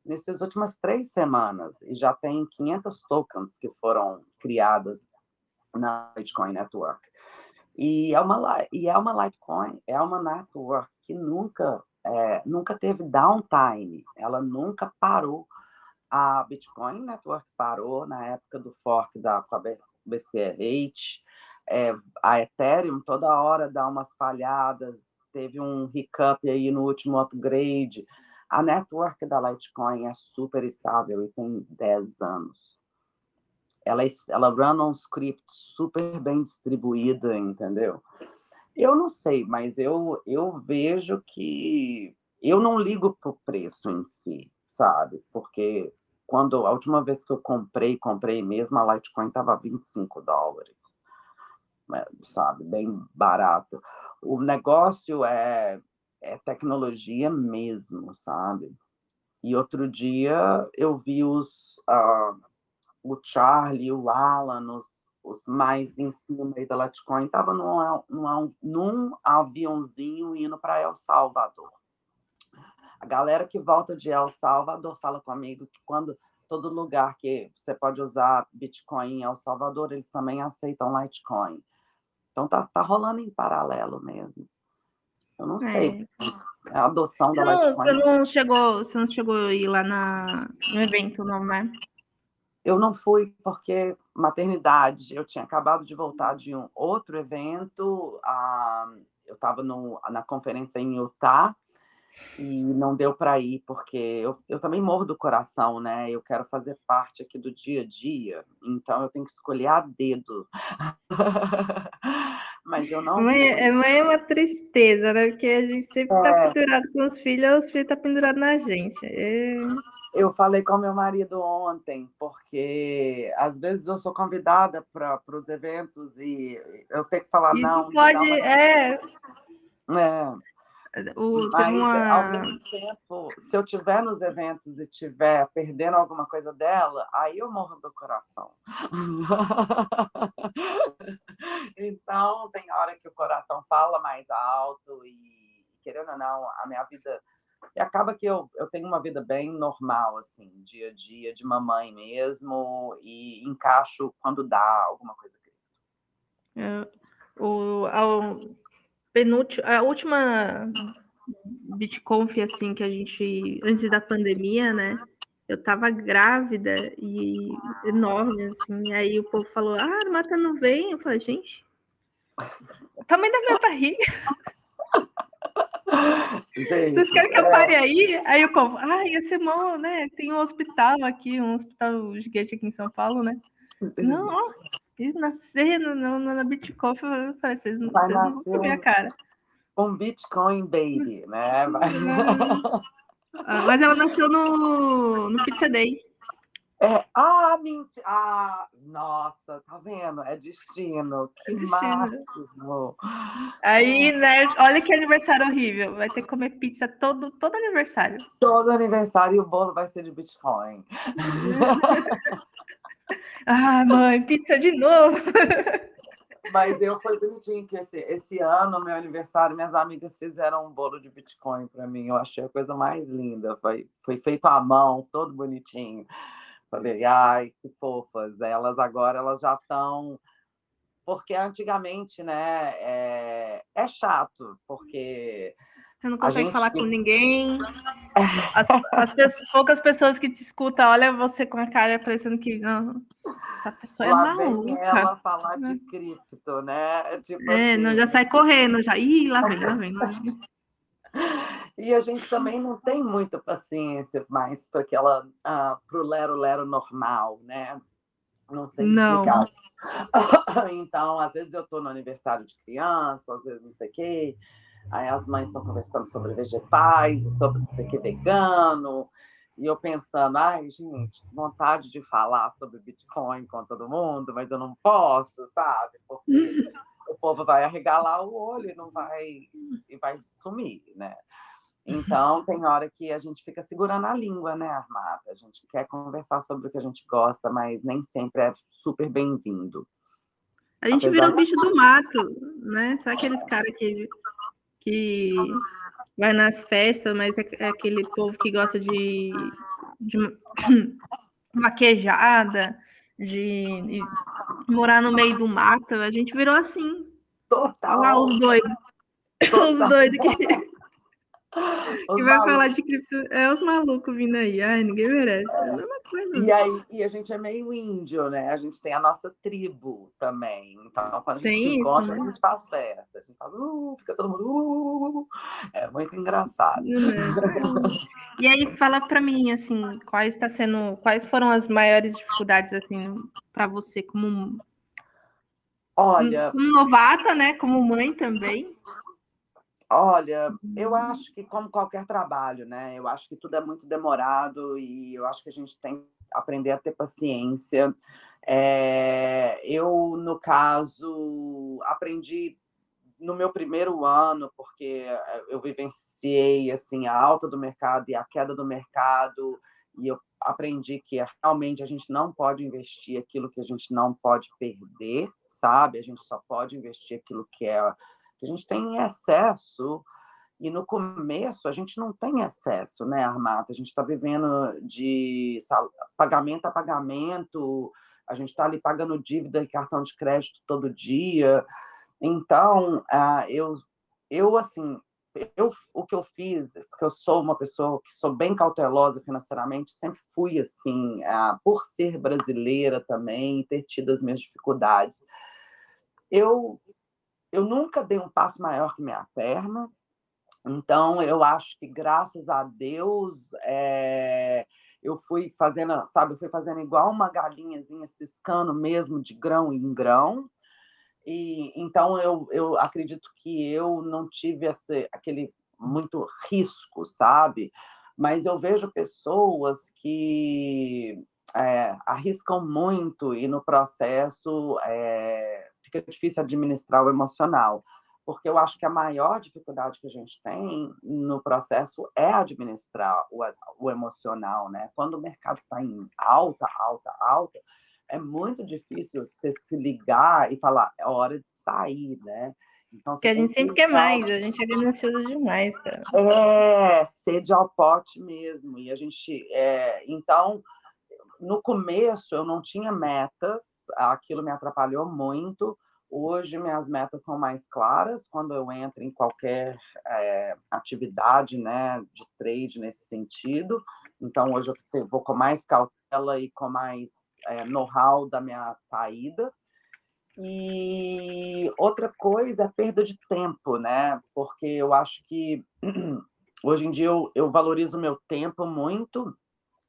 nessas últimas três semanas, e já tem 500 tokens que foram criadas na Litecoin Network. E é uma, e é uma Litecoin, é uma network que nunca, é, nunca teve downtime, ela nunca parou. A Bitcoin Network parou na época do fork da BCRH, é, a Ethereum toda hora dá umas falhadas, teve um hiccup aí no último upgrade. A network da Litecoin é super estável e tem 10 anos. Ela, ela run um script super bem distribuída, entendeu? Eu não sei, mas eu, eu vejo que eu não ligo para o preço em si, sabe? Porque quando a última vez que eu comprei, comprei mesmo, a Litecoin estava 25 dólares. Sabe, bem barato. O negócio é, é tecnologia mesmo, sabe? E outro dia eu vi os, uh, o Charlie, o Alan, os, os mais em cima aí da Litecoin, estavam num, num, num aviãozinho indo para El Salvador. A galera que volta de El Salvador fala comigo que quando todo lugar que você pode usar Bitcoin em El Salvador, eles também aceitam Litecoin. Então tá, tá rolando em paralelo mesmo. Eu não sei. É a adoção você da não, Você não chegou, você não chegou a ir lá na, no evento, não, né? Eu não fui porque maternidade. Eu tinha acabado de voltar de um outro evento. Ah, eu estava na conferência em Utah e não deu para ir porque eu, eu também morro do coração, né? Eu quero fazer parte aqui do dia a dia, então eu tenho que escolher a dedo. Mas eu não. Mãe, é, mãe é uma tristeza, né? Porque a gente sempre está é... pendurado com os filhos, os filhos estão tá pendurados na gente. É... Eu falei com meu marido ontem, porque às vezes eu sou convidada para os eventos e eu tenho que falar, não. Pode, uma... é. É. O, Mas, uma... ao mesmo tempo, se eu estiver nos eventos e estiver perdendo alguma coisa dela, aí eu morro do coração. então, tem hora que o coração fala mais alto e, querendo ou não, a minha vida... E acaba que eu, eu tenho uma vida bem normal, assim, dia a dia, de mamãe mesmo, e encaixo quando dá alguma coisa. É, o, ao penúltima, a última BitConf, assim, que a gente, antes da pandemia, né? Eu tava grávida e enorme, assim, aí o povo falou, ah, Mata não vem. Eu falei, gente, o tamanho da minha barriga. Gente, Vocês querem que eu pare é... aí? Aí o povo, ah, ia ser bom, né? Tem um hospital aqui, um hospital gigante aqui em São Paulo, né? Não, ó, e nascer no, no, na Bitcoin, eu falei, vocês não, vocês não vão ver a cara. Um Bitcoin Baby, né? Ah, mas ela nasceu no, no Pizza Day. É, ah, mentira. Ah, nossa, tá vendo? É destino. Que é máximo. Aí, né? Olha que aniversário horrível. Vai ter que comer pizza todo, todo aniversário. Todo aniversário e o bolo vai ser de Bitcoin. ah, mãe, pizza de novo. Mas eu foi bonitinho que esse, esse ano, meu aniversário, minhas amigas fizeram um bolo de Bitcoin para mim. Eu achei a coisa mais linda. Foi, foi feito à mão, todo bonitinho. Falei, ai, que fofas. Elas agora elas já estão. Porque antigamente, né, é, é chato, porque você não consegue gente... falar com ninguém. As, as pessoas, poucas pessoas que te escutam, olha você com a cara parecendo que não, essa pessoa é Lá é maluca. Vem ela falar de cripto, né? Tipo é, assim... não, já sai correndo, já. Ih, lá vem, lá vem. Lá vem. E a gente também não tem muita paciência mais para aquela uh, pro lero lero normal, né? Não sei explicar. Não. então, às vezes eu estou no aniversário de criança, às vezes não sei o quê. Aí as mães estão conversando sobre vegetais, sobre não sei o que vegano, e eu pensando, ai, gente, vontade de falar sobre Bitcoin com todo mundo, mas eu não posso, sabe? Porque o povo vai arregalar o olho e não vai e vai sumir, né? Então, tem hora que a gente fica segurando a língua, né, Armada? A gente quer conversar sobre o que a gente gosta, mas nem sempre é super bem-vindo. A gente Apesar virou bicho do mato, né? Sabe aqueles caras que que vai nas festas, mas é, é aquele povo que gosta de, de maquejada, de, de, morar no meio do mato. A gente virou assim. Total. Olha lá os doidos. Os doidos que. Os que vai malucos. falar de cripto. É os malucos vindo aí. Ai, ninguém merece. É a mesma coisa. E, aí, e a gente é meio índio, né? A gente tem a nossa tribo também. Então, quando a gente tem se encontra, né? a gente faz festa. A gente faz, uh, fica todo mundo. Uh, uh, é muito engraçado. E aí, fala para mim, assim, quais está sendo. Quais foram as maiores dificuldades, assim, para você como. Olha. Como novata, né? Como mãe também. Olha, eu uhum. acho que como qualquer trabalho, né? Eu acho que tudo é muito demorado e eu acho que a gente tem que aprender a ter paciência. É, eu, no caso, aprendi no meu primeiro ano, porque eu vivenciei assim a alta do mercado e a queda do mercado, e eu aprendi que realmente a gente não pode investir aquilo que a gente não pode perder, sabe? A gente só pode investir aquilo que é que a gente tem excesso, e no começo a gente não tem excesso, né, Armato? A gente está vivendo de pagamento a pagamento, a gente está ali pagando dívida e cartão de crédito todo dia. Então, uh, eu, eu, assim, eu, o que eu fiz, porque eu sou uma pessoa que sou bem cautelosa financeiramente, sempre fui assim, ah, por ser brasileira também, ter tido as minhas dificuldades. Eu, eu nunca dei um passo maior que minha perna, então eu acho que graças a Deus é, eu fui fazendo, sabe, fui fazendo igual uma galinhazinha ciscando mesmo de grão em grão, e então eu, eu acredito que eu não tive esse, aquele muito risco, sabe? Mas eu vejo pessoas que é, arriscam muito e no processo é, fica difícil administrar o emocional. Porque eu acho que a maior dificuldade que a gente tem no processo é administrar o, o emocional, né? Quando o mercado está em alta, alta, alta, é muito difícil você se ligar e falar, é hora de sair, né? Então, Porque a gente sempre quer mais, a gente é ganancioso demais, cara. É, sede ao pote mesmo. E a gente. É, então, no começo eu não tinha metas, aquilo me atrapalhou muito. Hoje minhas metas são mais claras quando eu entro em qualquer é, atividade né, de trade nesse sentido. Então, hoje eu vou com mais cautela e com mais é, know-how da minha saída. E outra coisa é a perda de tempo, né? Porque eu acho que hoje em dia eu, eu valorizo meu tempo muito,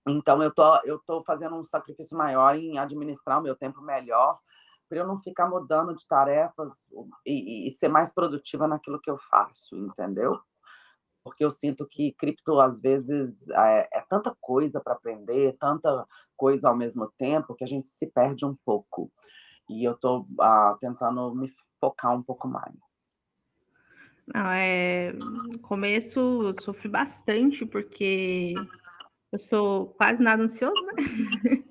então eu tô, eu tô fazendo um sacrifício maior em administrar o meu tempo melhor, para eu não ficar mudando de tarefas e, e, ser mais produtiva naquilo que eu faço, entendeu? porque eu sinto que cripto, às vezes, é, é tanta coisa para aprender, tanta coisa ao mesmo tempo, que a gente se perde um pouco. E eu estou ah, tentando me focar um pouco mais. Não, é... No começo eu sofri bastante, porque eu sou quase nada ansioso, né?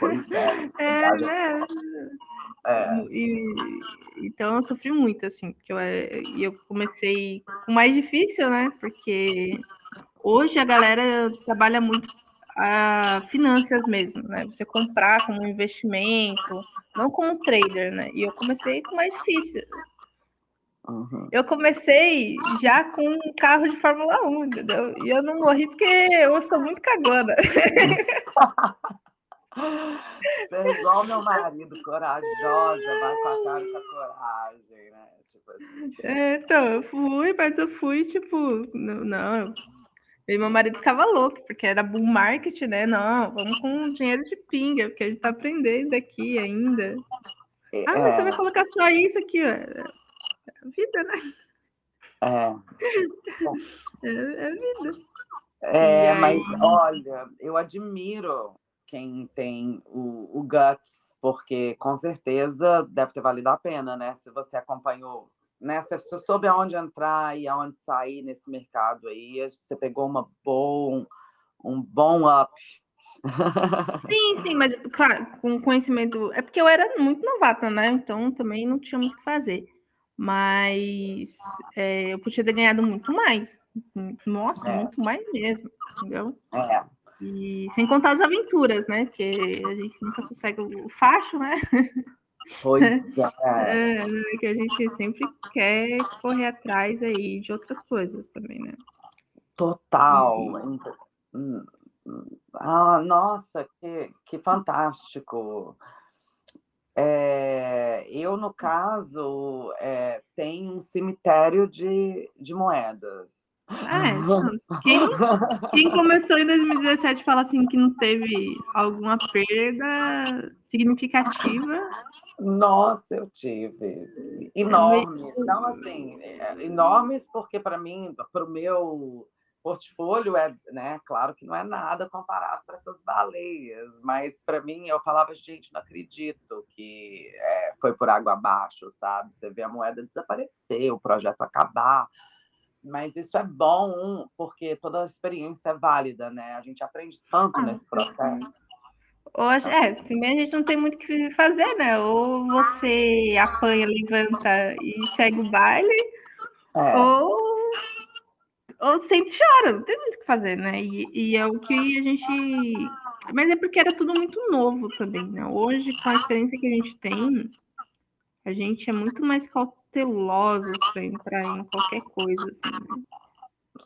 Pois é, é, né? É. E, então eu sofri muito, assim, porque eu, eh, eu comecei com mais difícil, né? Porque hoje a galera trabalha muito a finanças mesmo, né? Você comprar como investimento, não como trader, né? E eu comecei com mais difícil. Uhum. Eu comecei já com um carro de Fórmula 1, entendeu? E eu não morri porque eu sou muito cagona. Você é igual meu marido, corajosa, vai com a cara com a coragem, né? Tipo assim. É, então, eu fui, mas eu fui, tipo, não, não. E meu marido ficava louco, porque era bull market, né? Não, vamos com dinheiro de pinga, porque a gente tá aprendendo aqui ainda. É, ah, mas você vai colocar só isso aqui, ó. É vida, né? É. É, é vida. É, aí... mas olha, eu admiro quem tem o, o Guts, porque com certeza deve ter valido a pena, né? Se você acompanhou, né? Se você soube aonde entrar e aonde sair nesse mercado aí, você pegou uma bom, um bom up. Sim, sim, mas claro, com conhecimento. É porque eu era muito novata, né? Então também não tinha muito o que fazer. Mas é, eu podia ter ganhado muito mais. Nossa, é. muito mais mesmo, entendeu? É. E sem contar as aventuras, né? Porque a gente nunca sossega o facho, né? Pois é. é. Que a gente sempre quer correr atrás aí de outras coisas também, né? Total. Hum, ah, nossa, que, que fantástico. É, eu, no caso, é, tenho um cemitério de, de moedas. É, quem, quem, começou em 2017 fala assim que não teve alguma perda significativa. Nossa, eu tive. Enormes. É não, assim, é, enormes, porque para mim, para o meu portfólio, é, né, claro que não é nada comparado para essas baleias, mas para mim, eu falava, gente, não acredito que é, foi por água abaixo, sabe? Você vê a moeda desaparecer, o projeto acabar mas isso é bom porque toda a experiência é válida, né? A gente aprende tanto ah, nesse processo. Hoje, é, primeiro a gente não tem muito o que fazer, né? Ou você apanha, levanta e segue o baile, é. ou, ou sente chora, não tem muito o que fazer, né? E, e, é o que a gente. Mas é porque era tudo muito novo também, né? Hoje, com a experiência que a gente tem, a gente é muito mais cautelosos para entrar em qualquer coisa, assim, né?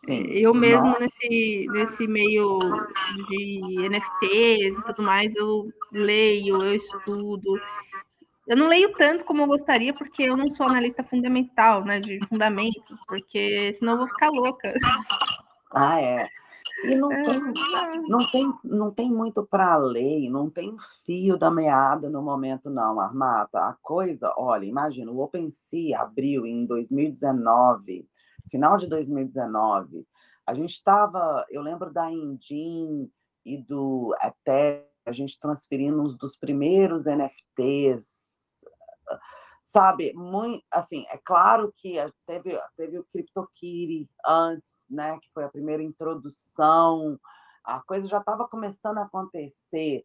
Sim. Eu mesmo nesse, nesse meio de NFTs e tudo mais, eu leio, eu estudo. Eu não leio tanto como eu gostaria, porque eu não sou analista fundamental, né? De fundamentos, porque senão eu vou ficar louca. Ah, é. E não, é, tem, não, tem, não tem muito para ler, não tem fio da meada no momento, não, Armata. A coisa, olha, imagina, o OpenSea abriu em 2019 final de 2019, a gente estava, eu lembro da Indim e do até a gente transferindo uns dos primeiros NFTs, sabe? Muito, assim, é claro que teve, teve o CryptoKitty antes, né? Que foi a primeira introdução, a coisa já estava começando a acontecer,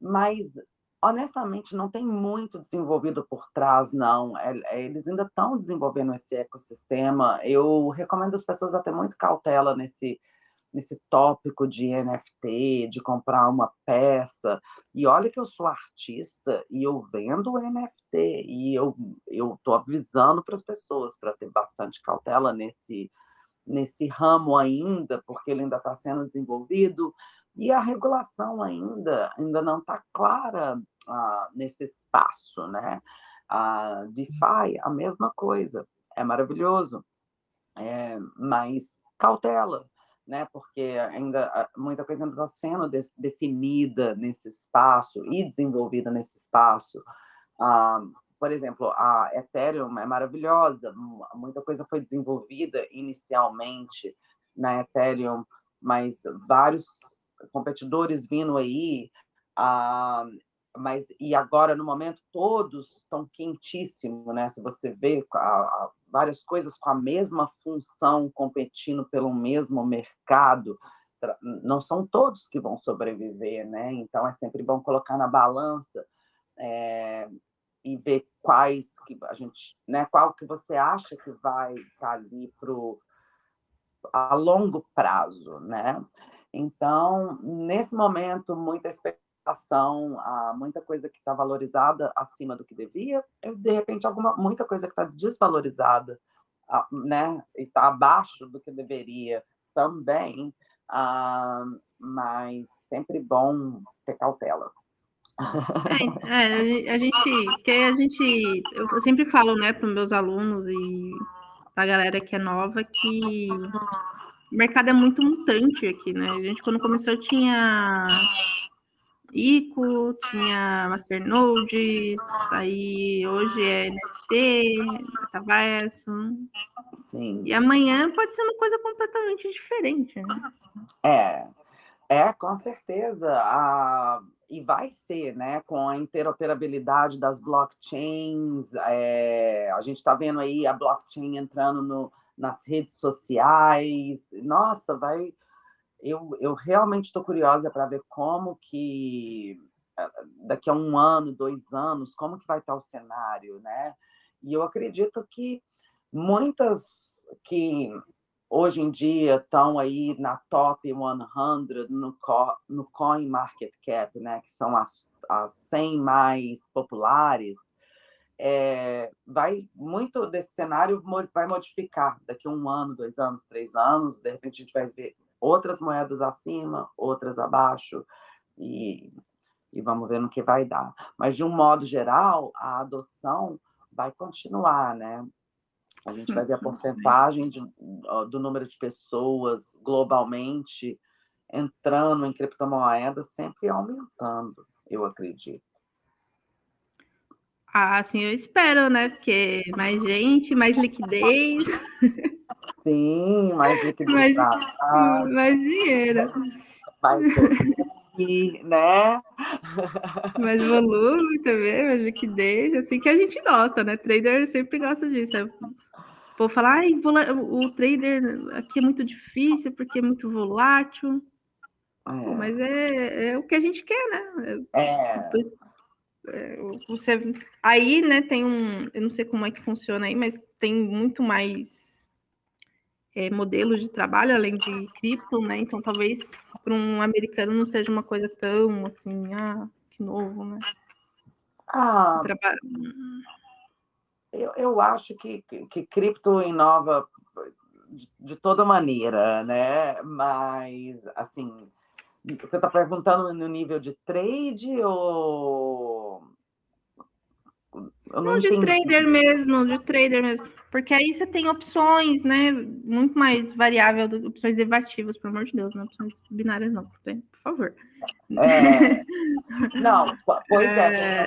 mas honestamente, não tem muito desenvolvido por trás, não. É, é, eles ainda estão desenvolvendo esse ecossistema. Eu recomendo as pessoas a ter muito cautela nesse, nesse tópico de NFT, de comprar uma peça. E olha que eu sou artista e eu vendo NFT e eu eu tô avisando para as pessoas para ter bastante cautela nesse nesse ramo ainda, porque ele ainda está sendo desenvolvido e a regulação ainda ainda não está clara uh, nesse espaço, né? A DeFi, a mesma coisa, é maravilhoso, é, mas cautela, né? Porque ainda muita coisa ainda está sendo de, definida nesse espaço e desenvolvida nesse espaço. Uh, por exemplo, a Ethereum é maravilhosa, muita coisa foi desenvolvida inicialmente na Ethereum, mas vários competidores vindo aí, uh, mas e agora no momento todos estão quentíssimos, né? Se você vê a, a, várias coisas com a mesma função competindo pelo mesmo mercado, não são todos que vão sobreviver, né? Então é sempre bom colocar na balança é, e ver quais que a gente, né? Qual que você acha que vai estar tá ali pro a longo prazo, né? Então, nesse momento, muita expectativa ação, a muita coisa que está valorizada acima do que devia, e de repente alguma muita coisa que está desvalorizada, né, e está abaixo do que deveria também, ah, mas sempre bom ter cautela. É, é, a gente, que a gente, eu sempre falo, né, para os meus alunos e para a galera que é nova que o mercado é muito mutante aqui, né? A gente quando começou tinha ICO, tinha Masternodes, aí hoje é NFT, metaverso. Sim. E amanhã pode ser uma coisa completamente diferente. Né? É, é, com certeza. A... E vai ser, né? Com a interoperabilidade das blockchains, é... a gente está vendo aí a blockchain entrando no, nas redes sociais. Nossa, vai eu, eu realmente estou curiosa para ver como que daqui a um ano, dois anos, como que vai estar o cenário, né? E eu acredito que muitas que hoje em dia estão aí na top 100 no, no Coin Market Cap, né? Que são as, as 100 mais populares, é, vai muito desse cenário vai modificar daqui a um ano, dois anos, três anos, de repente a gente vai ver outras moedas acima, outras abaixo, e, e vamos ver no que vai dar. Mas, de um modo geral, a adoção vai continuar, né? A gente vai ver a porcentagem de, do número de pessoas globalmente entrando em criptomoedas sempre aumentando, eu acredito. Ah, sim, eu espero, né? Porque mais gente, mais liquidez. Sim, mais liquidez. Mais, mais dinheiro. Mais volume, né? Mais volume também, mais liquidez. Assim que a gente gosta, né? Trader sempre gosta disso. Vou falar, ai, o trader aqui é muito difícil porque é muito volátil. É. Mas é, é, o que a gente quer, né? É. é. Você, aí, né, tem um. Eu não sei como é que funciona aí, mas tem muito mais é, modelos de trabalho além de cripto, né? Então talvez para um americano não seja uma coisa tão assim, ah, que novo, né? Ah, Eu, eu acho que, que, que cripto inova de, de, toda maneira, né? Mas, assim, você está perguntando no nível de trade ou eu não, não de trader mesmo, de trader mesmo. Porque aí você tem opções, né? Muito mais variável, do, opções derivativas, pelo amor de Deus, não é opções binárias, não, por favor. É... Não, pois é.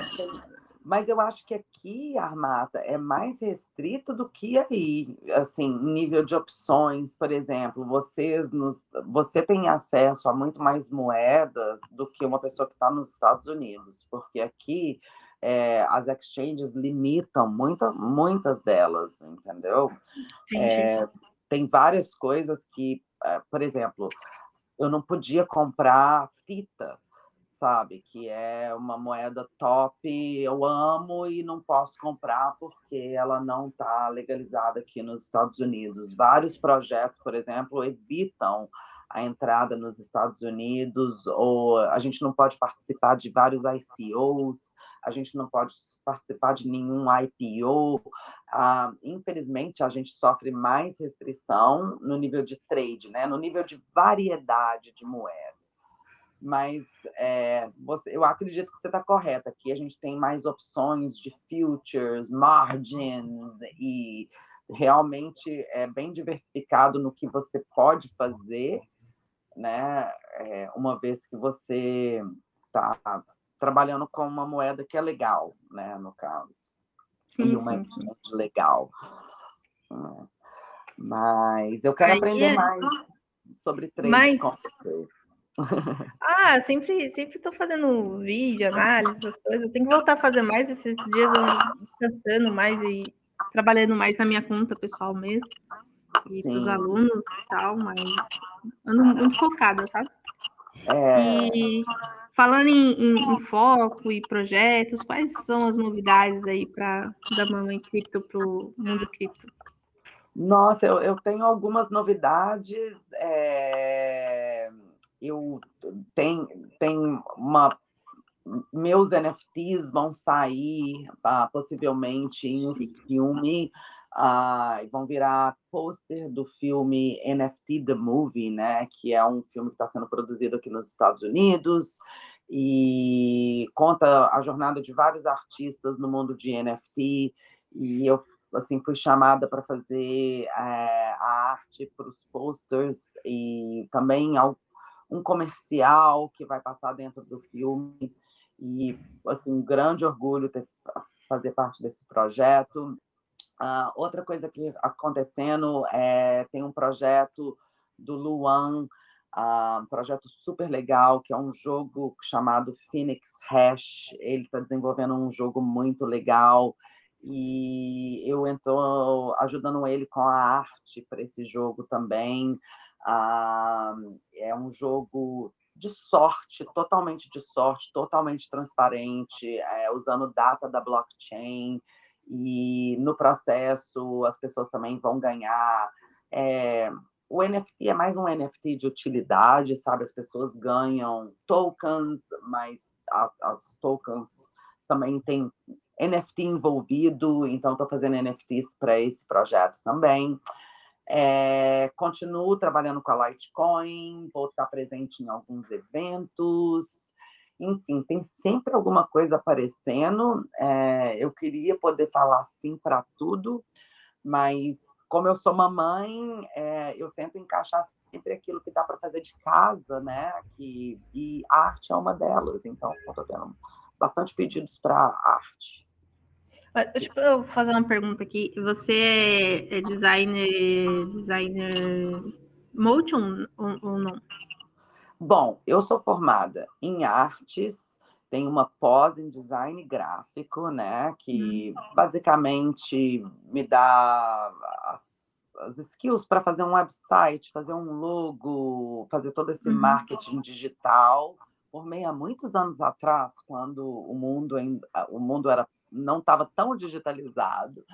é. Mas eu acho que aqui, Armata, é mais restrito do que aí. Assim, nível de opções, por exemplo, vocês nos, você tem acesso a muito mais moedas do que uma pessoa que está nos Estados Unidos, porque aqui é, as exchanges limitam muita, muitas delas, entendeu? É, tem várias coisas que, é, por exemplo, eu não podia comprar Tita, sabe? Que é uma moeda top, eu amo e não posso comprar porque ela não está legalizada aqui nos Estados Unidos. Vários projetos, por exemplo, evitam a entrada nos Estados Unidos, ou a gente não pode participar de vários ICOs, a gente não pode participar de nenhum IPO. Ah, infelizmente, a gente sofre mais restrição no nível de trade, né? no nível de variedade de moeda. Mas é, você, eu acredito que você está correta, que a gente tem mais opções de futures, margins e realmente é bem diversificado no que você pode fazer né? É, uma vez que você está trabalhando com uma moeda que é legal, né? No caso. Sim, e uma sim, sim. legal. Né. Mas eu quero Aí aprender é... mais sobre trade Mas... com você. Ah, sempre sempre estou fazendo vídeo, análise, essas coisas. Eu tenho que voltar a fazer mais esses dias, eu descansando mais e trabalhando mais na minha conta pessoal mesmo e para os alunos e tal, mas ando muito focada, sabe? É... E falando em, em, em, foco e projetos, quais são as novidades aí para da Mamãe Cripto para o mundo cripto? Nossa, eu, eu tenho algumas novidades. É... Eu tenho, tenho uma. Meus NFTs vão sair ah, possivelmente em um filme ah, vão virar pôster do filme NFT The Movie, né? Que é um filme que está sendo produzido aqui nos Estados Unidos e conta a jornada de vários artistas no mundo de NFT. E eu assim fui chamada para fazer é, a arte para os posters e também um comercial que vai passar dentro do filme e assim um grande orgulho ter fazer parte desse projeto Uh, outra coisa que acontecendo é tem um projeto do Luan, uh, um projeto super legal, que é um jogo chamado Phoenix Hash. Ele está desenvolvendo um jogo muito legal e eu estou ajudando ele com a arte para esse jogo também. Uh, é um jogo de sorte, totalmente de sorte, totalmente transparente, é, usando data da blockchain e no processo as pessoas também vão ganhar. É, o NFT é mais um NFT de utilidade, sabe? As pessoas ganham tokens, mas as tokens também tem NFT envolvido, então estou fazendo NFTs para esse projeto também. É, continuo trabalhando com a Litecoin, vou estar presente em alguns eventos. Enfim, tem sempre alguma coisa aparecendo. É, eu queria poder falar sim para tudo, mas como eu sou mamãe, é, eu tento encaixar sempre aquilo que dá para fazer de casa, né? Que, e arte é uma delas, então estou tendo bastante pedidos para arte. Deixa eu fazer uma pergunta aqui. Você é designer, designer motion ou, ou não? Bom, eu sou formada em artes, tenho uma pós em design gráfico, né? Que hum. basicamente me dá as, as skills para fazer um website, fazer um logo, fazer todo esse uhum. marketing digital. Formei há muitos anos atrás, quando o mundo, o mundo era, não estava tão digitalizado.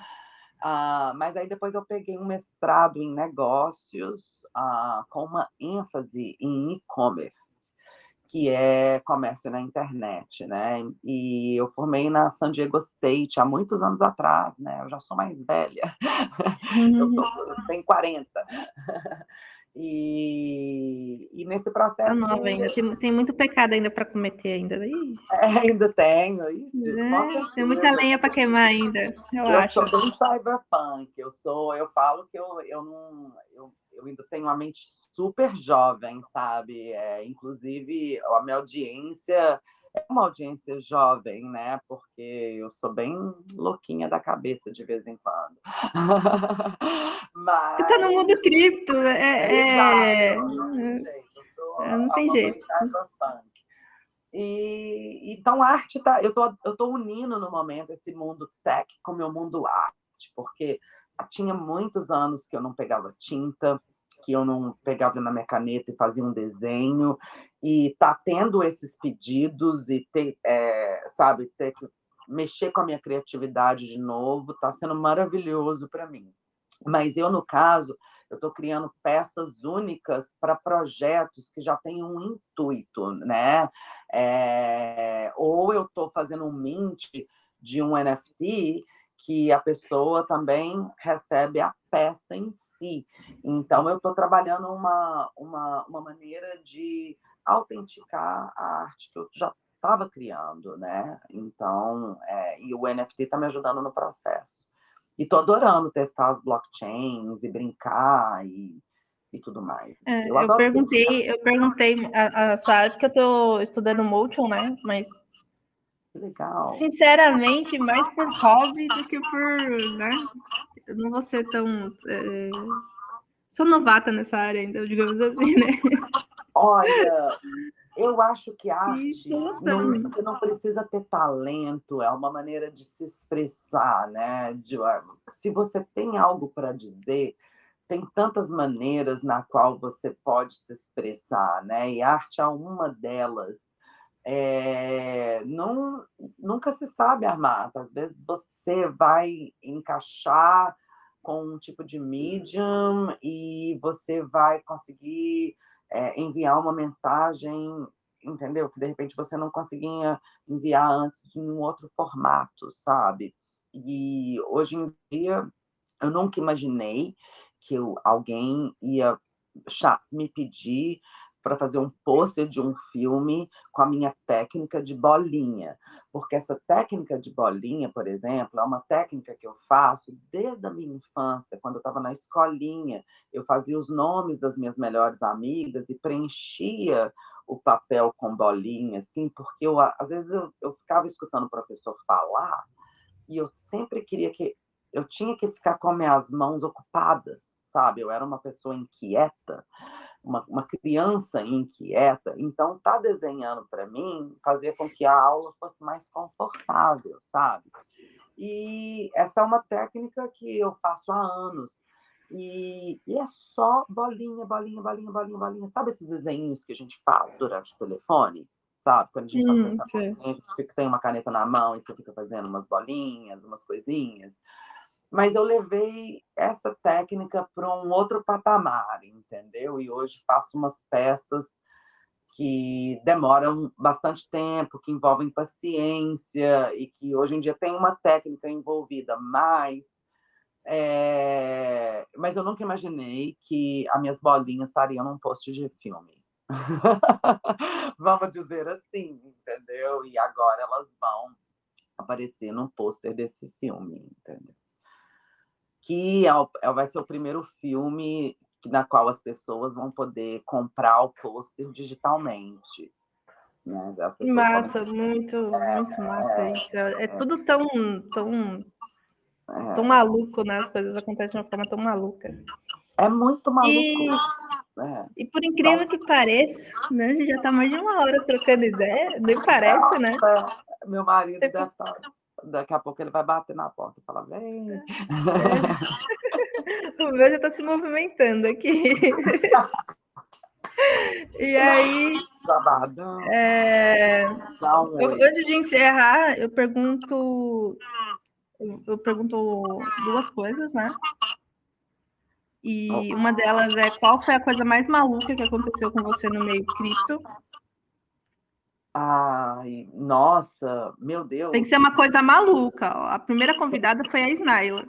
Uh, mas aí depois eu peguei um mestrado em negócios uh, com uma ênfase em e-commerce, que é comércio na internet, né? E eu formei na San Diego State há muitos anos atrás, né? Eu já sou mais velha, eu, sou, eu tenho 40. E, e nesse processo. Tá nova ainda, tem, tem muito pecado ainda para cometer ainda. É, ainda tenho. Isso, é, tem muita lenha para queimar ainda. Eu, eu acho. sou bem cyberpunk. Eu sou, eu falo que eu, eu não. Eu, eu ainda tenho uma mente super jovem, sabe? É, inclusive, a minha audiência é uma audiência jovem, né? Porque eu sou bem louquinha da cabeça de vez em quando. Mas... Você tá no mundo cripto, né? é. é... Exato, não tem jeito. Eu sou é, não tem jeito. E então a arte tá, eu tô, eu tô unindo no momento esse mundo tech com o meu mundo arte, porque tinha muitos anos que eu não pegava tinta, que eu não pegava na minha caneta e fazia um desenho, e tá tendo esses pedidos e ter, é, sabe, ter que mexer com a minha criatividade de novo, tá sendo maravilhoso para mim. Mas eu, no caso, eu estou criando peças únicas para projetos que já têm um intuito, né? É, ou eu estou fazendo um mint de um NFT que a pessoa também recebe a peça em si. Então, eu estou trabalhando uma, uma, uma maneira de autenticar a arte que eu já estava criando, né? Então, é, e o NFT está me ajudando no processo. E estou adorando testar as blockchains e brincar e, e tudo mais. É, eu, eu, perguntei, eu perguntei a, a sua área, porque eu estou estudando Motion, né? Mas legal. Sinceramente, mais por hobby do que por. Né? Eu não vou ser tão. É... Sou novata nessa área ainda, digamos assim, né? Olha, eu acho que arte não, você não precisa ter talento, é uma maneira de se expressar, né? De, se você tem algo para dizer, tem tantas maneiras na qual você pode se expressar, né? E a arte é uma delas é, não, nunca se sabe, Armata. Às vezes você vai encaixar com um tipo de medium e você vai conseguir é, enviar uma mensagem, entendeu? Que de repente você não conseguia enviar antes de um outro formato, sabe? E hoje em dia eu nunca imaginei que eu, alguém ia me pedir para fazer um pôster de um filme com a minha técnica de bolinha. Porque essa técnica de bolinha, por exemplo, é uma técnica que eu faço desde a minha infância, quando eu estava na escolinha. Eu fazia os nomes das minhas melhores amigas e preenchia o papel com bolinha, assim, porque eu, às vezes eu, eu ficava escutando o professor falar e eu sempre queria que eu tinha que ficar com minhas mãos ocupadas, sabe? Eu era uma pessoa inquieta uma, uma criança inquieta, então tá desenhando para mim fazia com que a aula fosse mais confortável, sabe? E essa é uma técnica que eu faço há anos. E, e, é só bolinha, bolinha, bolinha, bolinha, bolinha. Sabe esses desenhos que a gente faz durante o telefone? Sabe? Quando a gente está hum, conversando, a gente fica, tem uma caneta na mão e você fica fazendo umas bolinhas, umas coisinhas mas eu levei essa técnica para um outro patamar, entendeu? E hoje faço umas peças que demoram bastante tempo, que envolvem paciência e que hoje em dia tem uma técnica envolvida, mas é... mas eu nunca imaginei que as minhas bolinhas estariam num post de filme. Vamos dizer assim, entendeu? E agora elas vão aparecer num pôster desse filme, entendeu? Que é, é, vai ser o primeiro filme na qual as pessoas vão poder comprar o pôster digitalmente. Né? massa, muito, é, muito massa é, isso. É, é, tudo tão, tão, é. tão maluco, né? As coisas acontecem de uma forma tão maluca. É muito maluco. E, é. e por incrível que pareça, né? A gente já está mais de uma hora trocando ideia, nem parece, né? Meu marido deve estar tá daqui a pouco ele vai bater na porta e falar, vem. É. o meu já está se movimentando aqui. e aí. É, eu, antes de encerrar, eu pergunto. Eu pergunto duas coisas, né? E uma delas é qual foi a coisa mais maluca que aconteceu com você no meio cripto? Ai, nossa, meu Deus. Tem que ser uma coisa maluca. A primeira convidada foi a Snaila.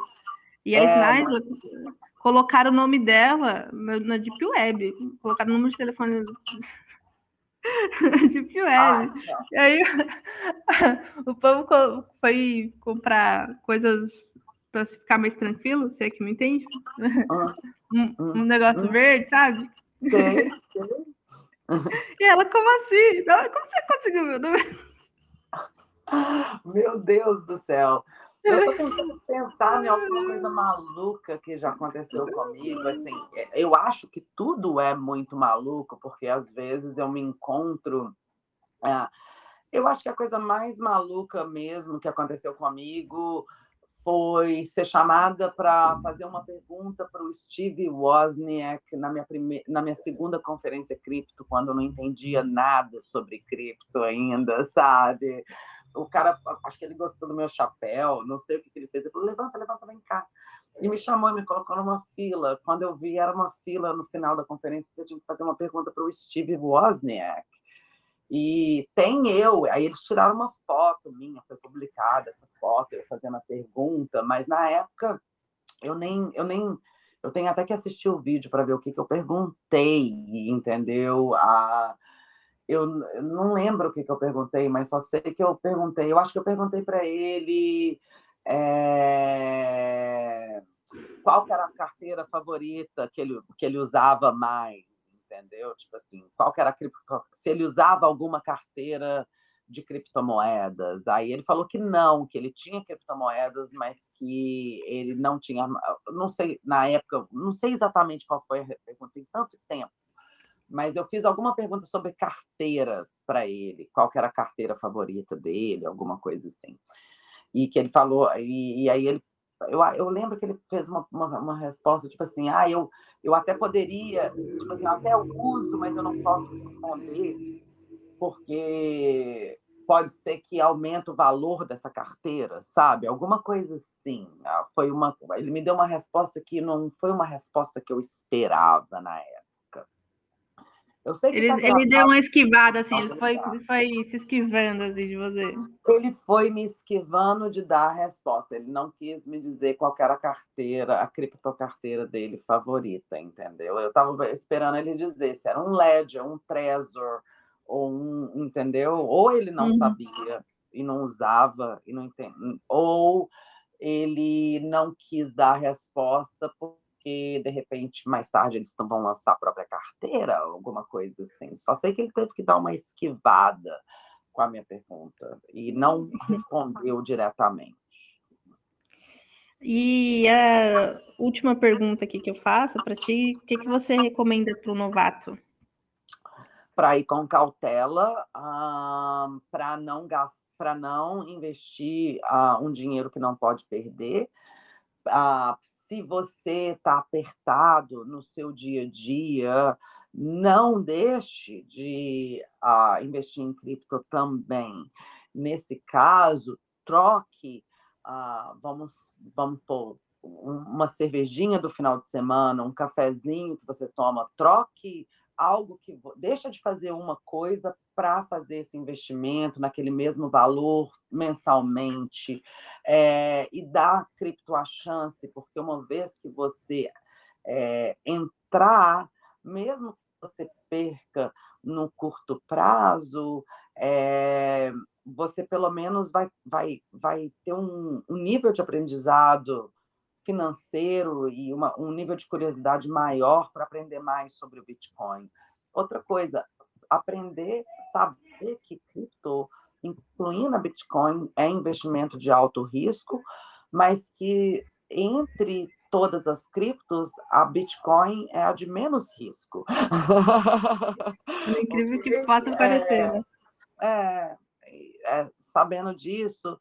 E a é, Snaila mas... colocaram o nome dela na Deep Web. Colocaram o número de telefone Deep Web. E aí o povo foi comprar coisas para ficar mais tranquilo, se é que me entende. Ah, um, um, negócio verde, sabe? Sim, sim. E ela, como assim? Como você conseguiu meu número? Meu Deus do céu. Eu tô tentando pensar em alguma coisa maluca que já aconteceu comigo. Assim, é, eu acho que tudo é muito maluco, porque às vezes eu me encontro. É, eu acho que a coisa mais maluca mesmo que aconteceu comigo foi ser chamada para fazer uma pergunta para o Steve Wozniak na minha, primeira, na minha segunda conferência cripto, quando eu não entendia nada sobre cripto ainda, sabe? O cara, acho que ele gostou do meu chapéu, não sei o que, que ele fez. Ele falou: levanta, levanta, vem cá. E me chamou e me colocou numa fila. Quando eu vi, era uma fila no final da conferência, você tinha que fazer uma pergunta para o Steve Wozniak. E tem eu, aí eles tiraram uma foto minha, foi publicada essa foto, eu fazendo a pergunta, mas na época eu nem, eu nem, eu tenho até que assistir o vídeo para ver o que, que eu perguntei, entendeu? A, eu, eu não lembro o que, que eu perguntei, mas só sei que eu perguntei, eu acho que eu perguntei para ele é, qual era a carteira favorita que ele, que ele usava mais entendeu? Tipo assim, qual que era a cripto... se ele usava alguma carteira de criptomoedas. Aí ele falou que não, que ele tinha criptomoedas, mas que ele não tinha, não sei, na época, não sei exatamente qual foi a pergunta, tem tanto tempo. Mas eu fiz alguma pergunta sobre carteiras para ele, qual que era a carteira favorita dele, alguma coisa assim. E que ele falou, e, e aí ele eu, eu lembro que ele fez uma, uma, uma, resposta, tipo assim, ah, eu, eu até poderia, tipo assim, até eu uso, mas eu não posso responder, porque pode ser que aumente o valor dessa carteira, sabe? Alguma coisa assim. Ah, foi uma, ele me deu uma resposta que não foi uma resposta que eu esperava na época. Eu sei que ele, tá ele deu uma esquivada, assim, ele foi, foi se esquivando assim, de você. Ele foi me esquivando de dar a resposta. Ele não quis me dizer qual era a carteira, a criptocarteira dele favorita, entendeu? Eu estava esperando ele dizer se era um Ledger, um Trezor, ou um, entendeu? Ou ele não uhum. sabia e não usava, e não entende, ou ele não quis dar a resposta por porque de repente mais tarde eles vão lançar a própria carteira, alguma coisa assim. Só sei que ele teve que dar uma esquivada com a minha pergunta e não respondeu diretamente. E a última pergunta aqui que eu faço para ti, o que, que você recomenda para o novato? Para ir com cautela, uh, para não para não investir uh, um dinheiro que não pode perder, uh, se você está apertado no seu dia a dia, não deixe de uh, investir em cripto também. Nesse caso, troque, uh, vamos, vamos pôr uma cervejinha do final de semana, um cafezinho que você toma, troque algo que deixa de fazer uma coisa para fazer esse investimento naquele mesmo valor mensalmente é, e dar cripto a chance, porque uma vez que você é, entrar, mesmo que você perca no curto prazo, é, você pelo menos vai, vai, vai ter um, um nível de aprendizado financeiro e uma, um nível de curiosidade maior para aprender mais sobre o Bitcoin. Outra coisa, aprender, saber que cripto, incluindo a Bitcoin, é investimento de alto risco, mas que entre todas as criptos, a Bitcoin é a de menos risco. É incrível que possa parecer, né? É, é, sabendo disso,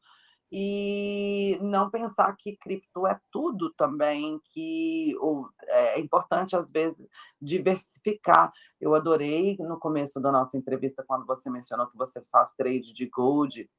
e não pensar que cripto é tudo também, que é importante, às vezes, diversificar. Eu adorei no começo da nossa entrevista, quando você mencionou que você faz trade de gold.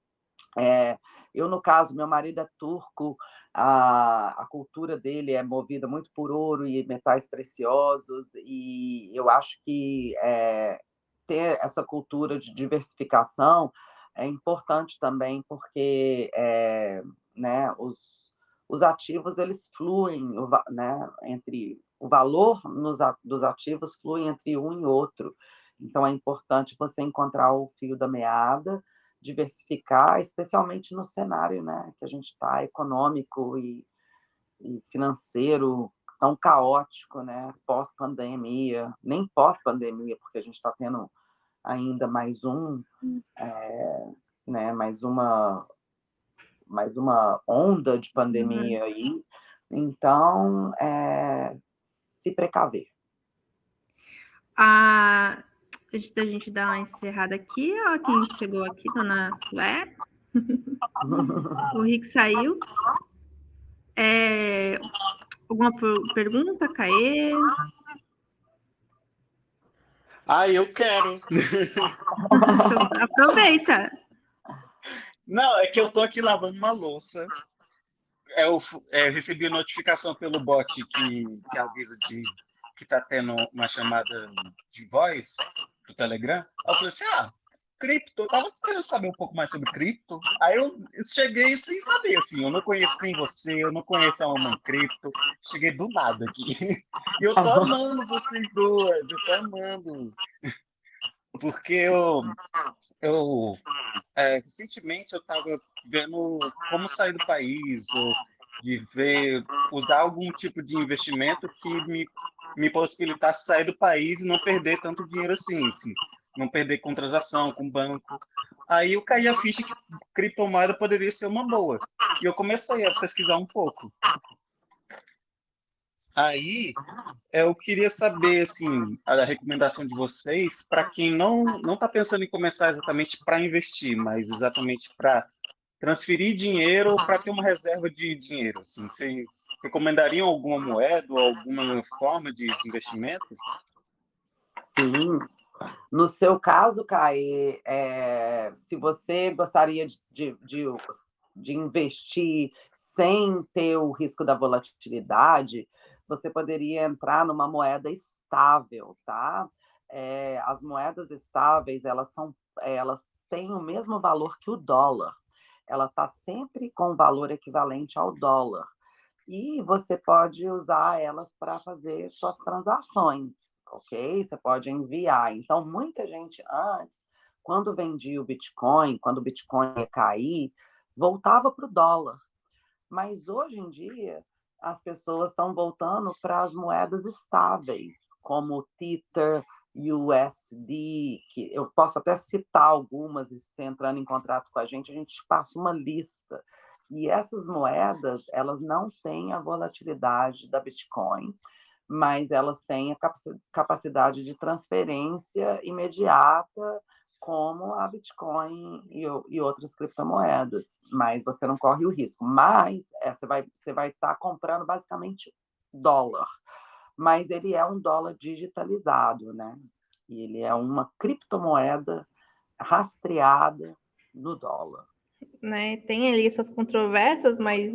É, eu, no caso, meu marido é turco, a, a cultura dele é movida muito por ouro e metais preciosos, e eu acho que é, ter essa cultura de diversificação é importante também, porque é, né, os, os ativos eles fluem né, entre o valor nos, dos ativos flui entre um e outro. Então é importante você encontrar o fio da meada, diversificar, especialmente no cenário né, que a gente está econômico e, e financeiro tão caótico, né? Pós-pandemia, nem pós-pandemia, porque a gente está tendo ainda mais um, é, né? Mais uma, mais uma onda de pandemia uhum. aí. Então, é, se precaver. A antes da gente dar uma encerrada aqui, ó, quem chegou aqui, dona Sué. o Rick saiu. É, alguma pergunta, Caê? Ah, eu quero. Aproveita. Não, é que eu tô aqui lavando uma louça. Eu, é, recebi notificação pelo bot que, que avisa de que tá tendo uma chamada de voz do Telegram. Eu falei assim, ah, cripto, eu tava querendo saber um pouco mais sobre cripto. Aí eu cheguei sem saber, assim, eu não conheço nem você, eu não conheço a Mamãe Cripto. Cheguei do nada aqui. E eu tô amando vocês duas, eu tô amando. Porque eu, eu é, recentemente eu tava vendo como sair do país, ou de ver, usar algum tipo de investimento que me, me possibilitasse sair do país e não perder tanto dinheiro assim, assim não perder com transação, com banco. Aí eu caí a ficha que criptomoeda poderia ser uma boa. E eu comecei a pesquisar um pouco. Aí eu queria saber assim a recomendação de vocês para quem não não está pensando em começar exatamente para investir, mas exatamente para transferir dinheiro ou para ter uma reserva de dinheiro. Assim, vocês recomendariam alguma moeda ou alguma forma de investimento? Sim, no seu caso, Caê, é, se você gostaria de, de, de, de, investir sem ter o risco da volatilidade, você poderia entrar numa moeda estável, tá? É, as moedas estáveis, elas são, elas têm o mesmo valor que o dólar. Ela está sempre com valor equivalente ao dólar. E você pode usar elas para fazer suas transações ok? Você pode enviar. Então, muita gente antes, quando vendia o Bitcoin, quando o Bitcoin ia cair, voltava para o dólar. Mas hoje em dia, as pessoas estão voltando para as moedas estáveis, como o Tether, USD, que eu posso até citar algumas, e se entrando em contrato com a gente, a gente passa uma lista. E essas moedas, elas não têm a volatilidade da Bitcoin, mas elas têm a capacidade de transferência imediata, como a Bitcoin e, e outras criptomoedas, mas você não corre o risco. Mas é, você vai você vai estar tá comprando basicamente dólar, mas ele é um dólar digitalizado, né? E ele é uma criptomoeda rastreada no dólar. Né? Tem ali suas controvérsias, mas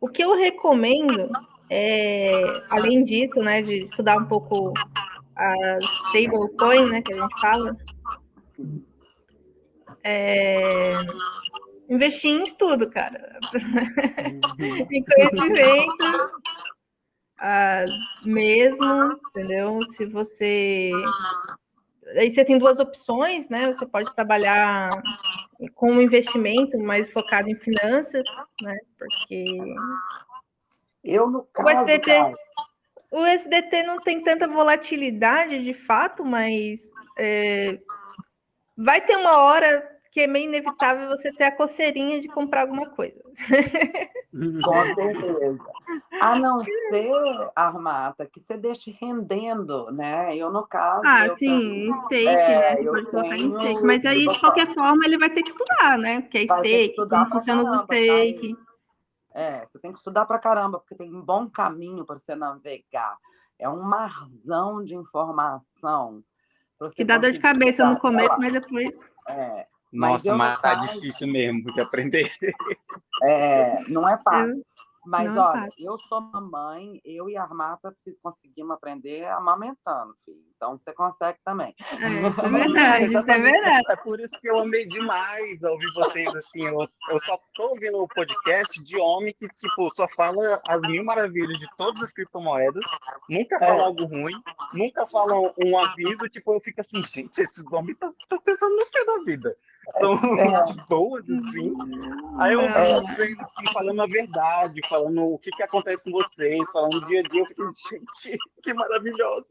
o que eu recomendo é, além disso, né, de estudar um pouco a stablecoin, né, que a gente fala, é, investir em estudo, cara, em conhecimento, as, mesmo, entendeu? Se você aí você tem duas opções, né? Você pode trabalhar com um investimento mais focado em finanças, né? Porque eu, no caso. O SDT, cara... o SDT não tem tanta volatilidade de fato, mas é, vai ter uma hora que é meio inevitável você ter a coceirinha de comprar alguma coisa. Com certeza. A não ser, Armata, que você deixe rendendo, né? Eu, no caso. Ah, sim, tenho, stake, é, né? Pode colocar em stake. Mas aí, de qualquer forma, ele vai ter que estudar, né? Porque é stake, como funciona os stake. Tá é, você tem que estudar para caramba, porque tem um bom caminho para você navegar. É um marzão de informação. Que dá dor de cabeça no começo, mas depois. É, mas Nossa, mas tá difícil mesmo de aprender. É, não é fácil. Mas, não olha, eu sou mamãe, eu e a Armata conseguimos aprender amamentando, filho. Então, você consegue também. É, isso é verdade, isso é verdade. É por isso que eu amei demais ouvir vocês, assim. Eu, eu só tô ouvindo o um podcast de homem que, tipo, só fala as mil maravilhas de todas as criptomoedas, nunca fala é. algo ruim, nunca fala um aviso, tipo, eu fico assim, gente, esses homens estão pensando no que da vida tão é. de boas, assim. Aí eu é. vocês assim, falando a verdade, falando o que, que acontece com vocês, falando dia a dia, eu fiquei, gente, que maravilhoso.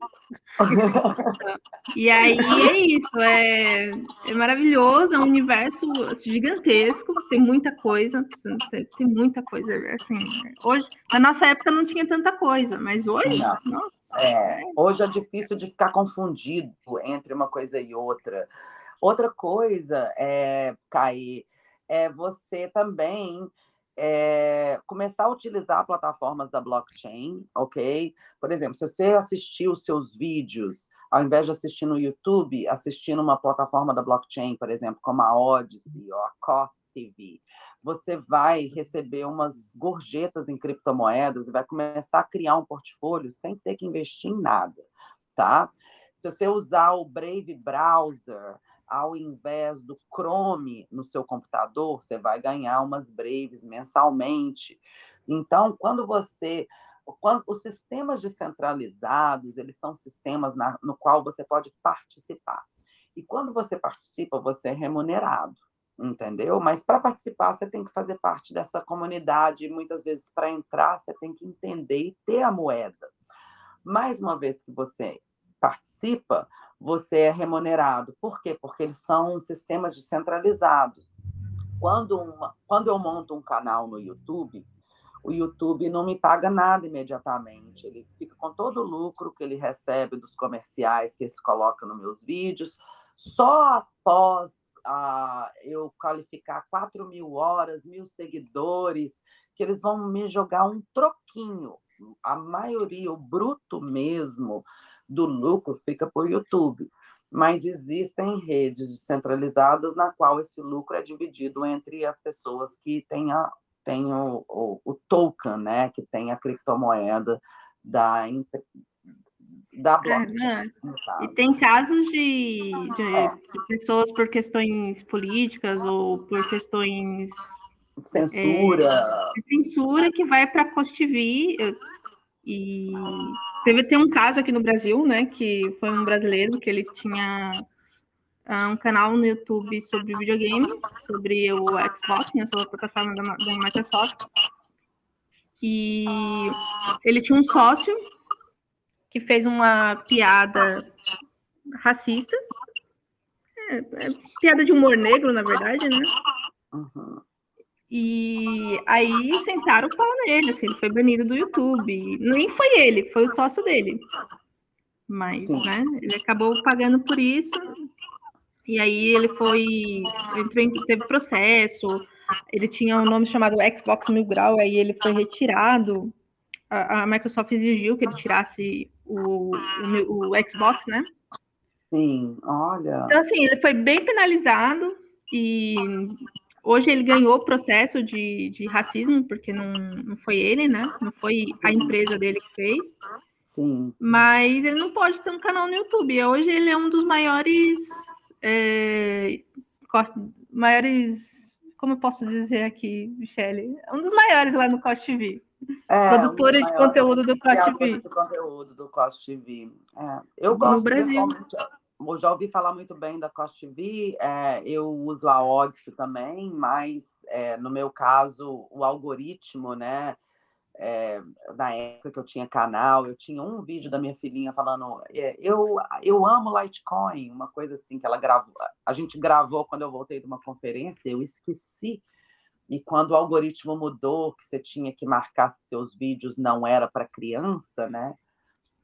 E aí é isso, é, é maravilhoso, é um universo gigantesco, tem muita coisa, tem, tem muita coisa, assim, hoje, na nossa época não tinha tanta coisa, mas hoje, nossa, é, hoje é difícil de ficar confundido entre uma coisa e outra. Outra coisa, é, Kai, é você também é, começar a utilizar plataformas da blockchain, ok? Por exemplo, se você assistir os seus vídeos, ao invés de assistir no YouTube, assistir numa plataforma da blockchain, por exemplo, como a Odyssey ou a Cost TV, você vai receber umas gorjetas em criptomoedas e vai começar a criar um portfólio sem ter que investir em nada, tá? Se você usar o Brave Browser, ao invés do Chrome no seu computador, você vai ganhar umas Braves mensalmente. Então, quando você quando, os sistemas descentralizados, eles são sistemas na, no qual você pode participar. E quando você participa, você é remunerado, entendeu? Mas para participar, você tem que fazer parte dessa comunidade. E muitas vezes, para entrar, você tem que entender e ter a moeda. Mais uma vez que você participa, você é remunerado. Por quê? Porque eles são sistemas descentralizados. Quando, uma, quando eu monto um canal no YouTube, o YouTube não me paga nada imediatamente. Ele fica com todo o lucro que ele recebe dos comerciais que eles colocam nos meus vídeos. Só após ah, eu qualificar 4 mil horas, mil seguidores, que eles vão me jogar um troquinho. A maioria, o bruto mesmo, do lucro fica por YouTube. Mas existem redes descentralizadas na qual esse lucro é dividido entre as pessoas que têm, a, têm o, o, o token, né? que tem a criptomoeda da, da blockchain. É, né? e tem casos de, de, é. de, pessoas por questões políticas ou por questões censura, é, censura que vai para a Cost TV e Teve tem um caso aqui no Brasil, né, que foi um brasileiro que ele tinha uh, um canal no YouTube sobre videogame, sobre o Xbox, né, sobre a plataforma da, da Microsoft. E ele tinha um sócio que fez uma piada racista, é, é, piada de humor negro, na verdade, né? Uhum. E aí sentaram o pau nele, assim, ele foi banido do YouTube. Nem foi ele, foi o sócio dele. Mas, Sim. né, ele acabou pagando por isso. E aí ele foi. Entrou, teve processo. Ele tinha um nome chamado Xbox Mil Grau, aí ele foi retirado. A, a Microsoft exigiu que ele tirasse o, o, o Xbox, né? Sim, olha. Então, assim, ele foi bem penalizado e Hoje ele ganhou o processo de, de racismo, porque não, não foi ele, né? Não foi a empresa dele que fez. Sim. Mas ele não pode ter um canal no YouTube. Hoje ele é um dos maiores. É, maiores. Como eu posso dizer aqui, Michele? Um dos maiores lá no Cost TV. É, Produtora um de conteúdo do Cost TV. Do conteúdo do Cost TV. É. Eu gosto no Brasil eu já ouvi falar muito bem da Cost TV, é, eu uso a Odyssey também, mas é, no meu caso, o algoritmo, né? É, na época que eu tinha canal, eu tinha um vídeo da minha filhinha falando é, eu, eu amo Litecoin, uma coisa assim que ela gravou. A gente gravou quando eu voltei de uma conferência, eu esqueci. E quando o algoritmo mudou, que você tinha que marcar se seus vídeos não era para criança, né?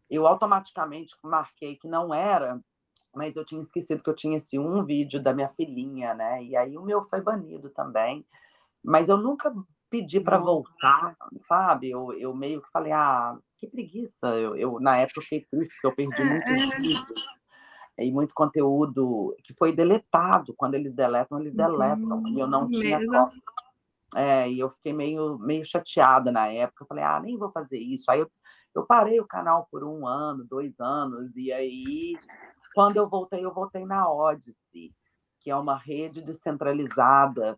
Eu automaticamente marquei que não era mas eu tinha esquecido que eu tinha esse um vídeo da minha filhinha, né? E aí o meu foi banido também. Mas eu nunca pedi para voltar, sabe? Eu, eu meio que falei, ah, que preguiça. Eu, eu na época fiquei triste porque eu perdi muitos é. vídeos e muito conteúdo que foi deletado. Quando eles deletam, eles deletam. e eu não tinha cópia. É, e eu fiquei meio, meio chateada na época. Eu falei, ah, nem vou fazer isso. Aí eu, eu parei o canal por um ano, dois anos, e aí, quando eu voltei, eu voltei na Odyssey, que é uma rede descentralizada.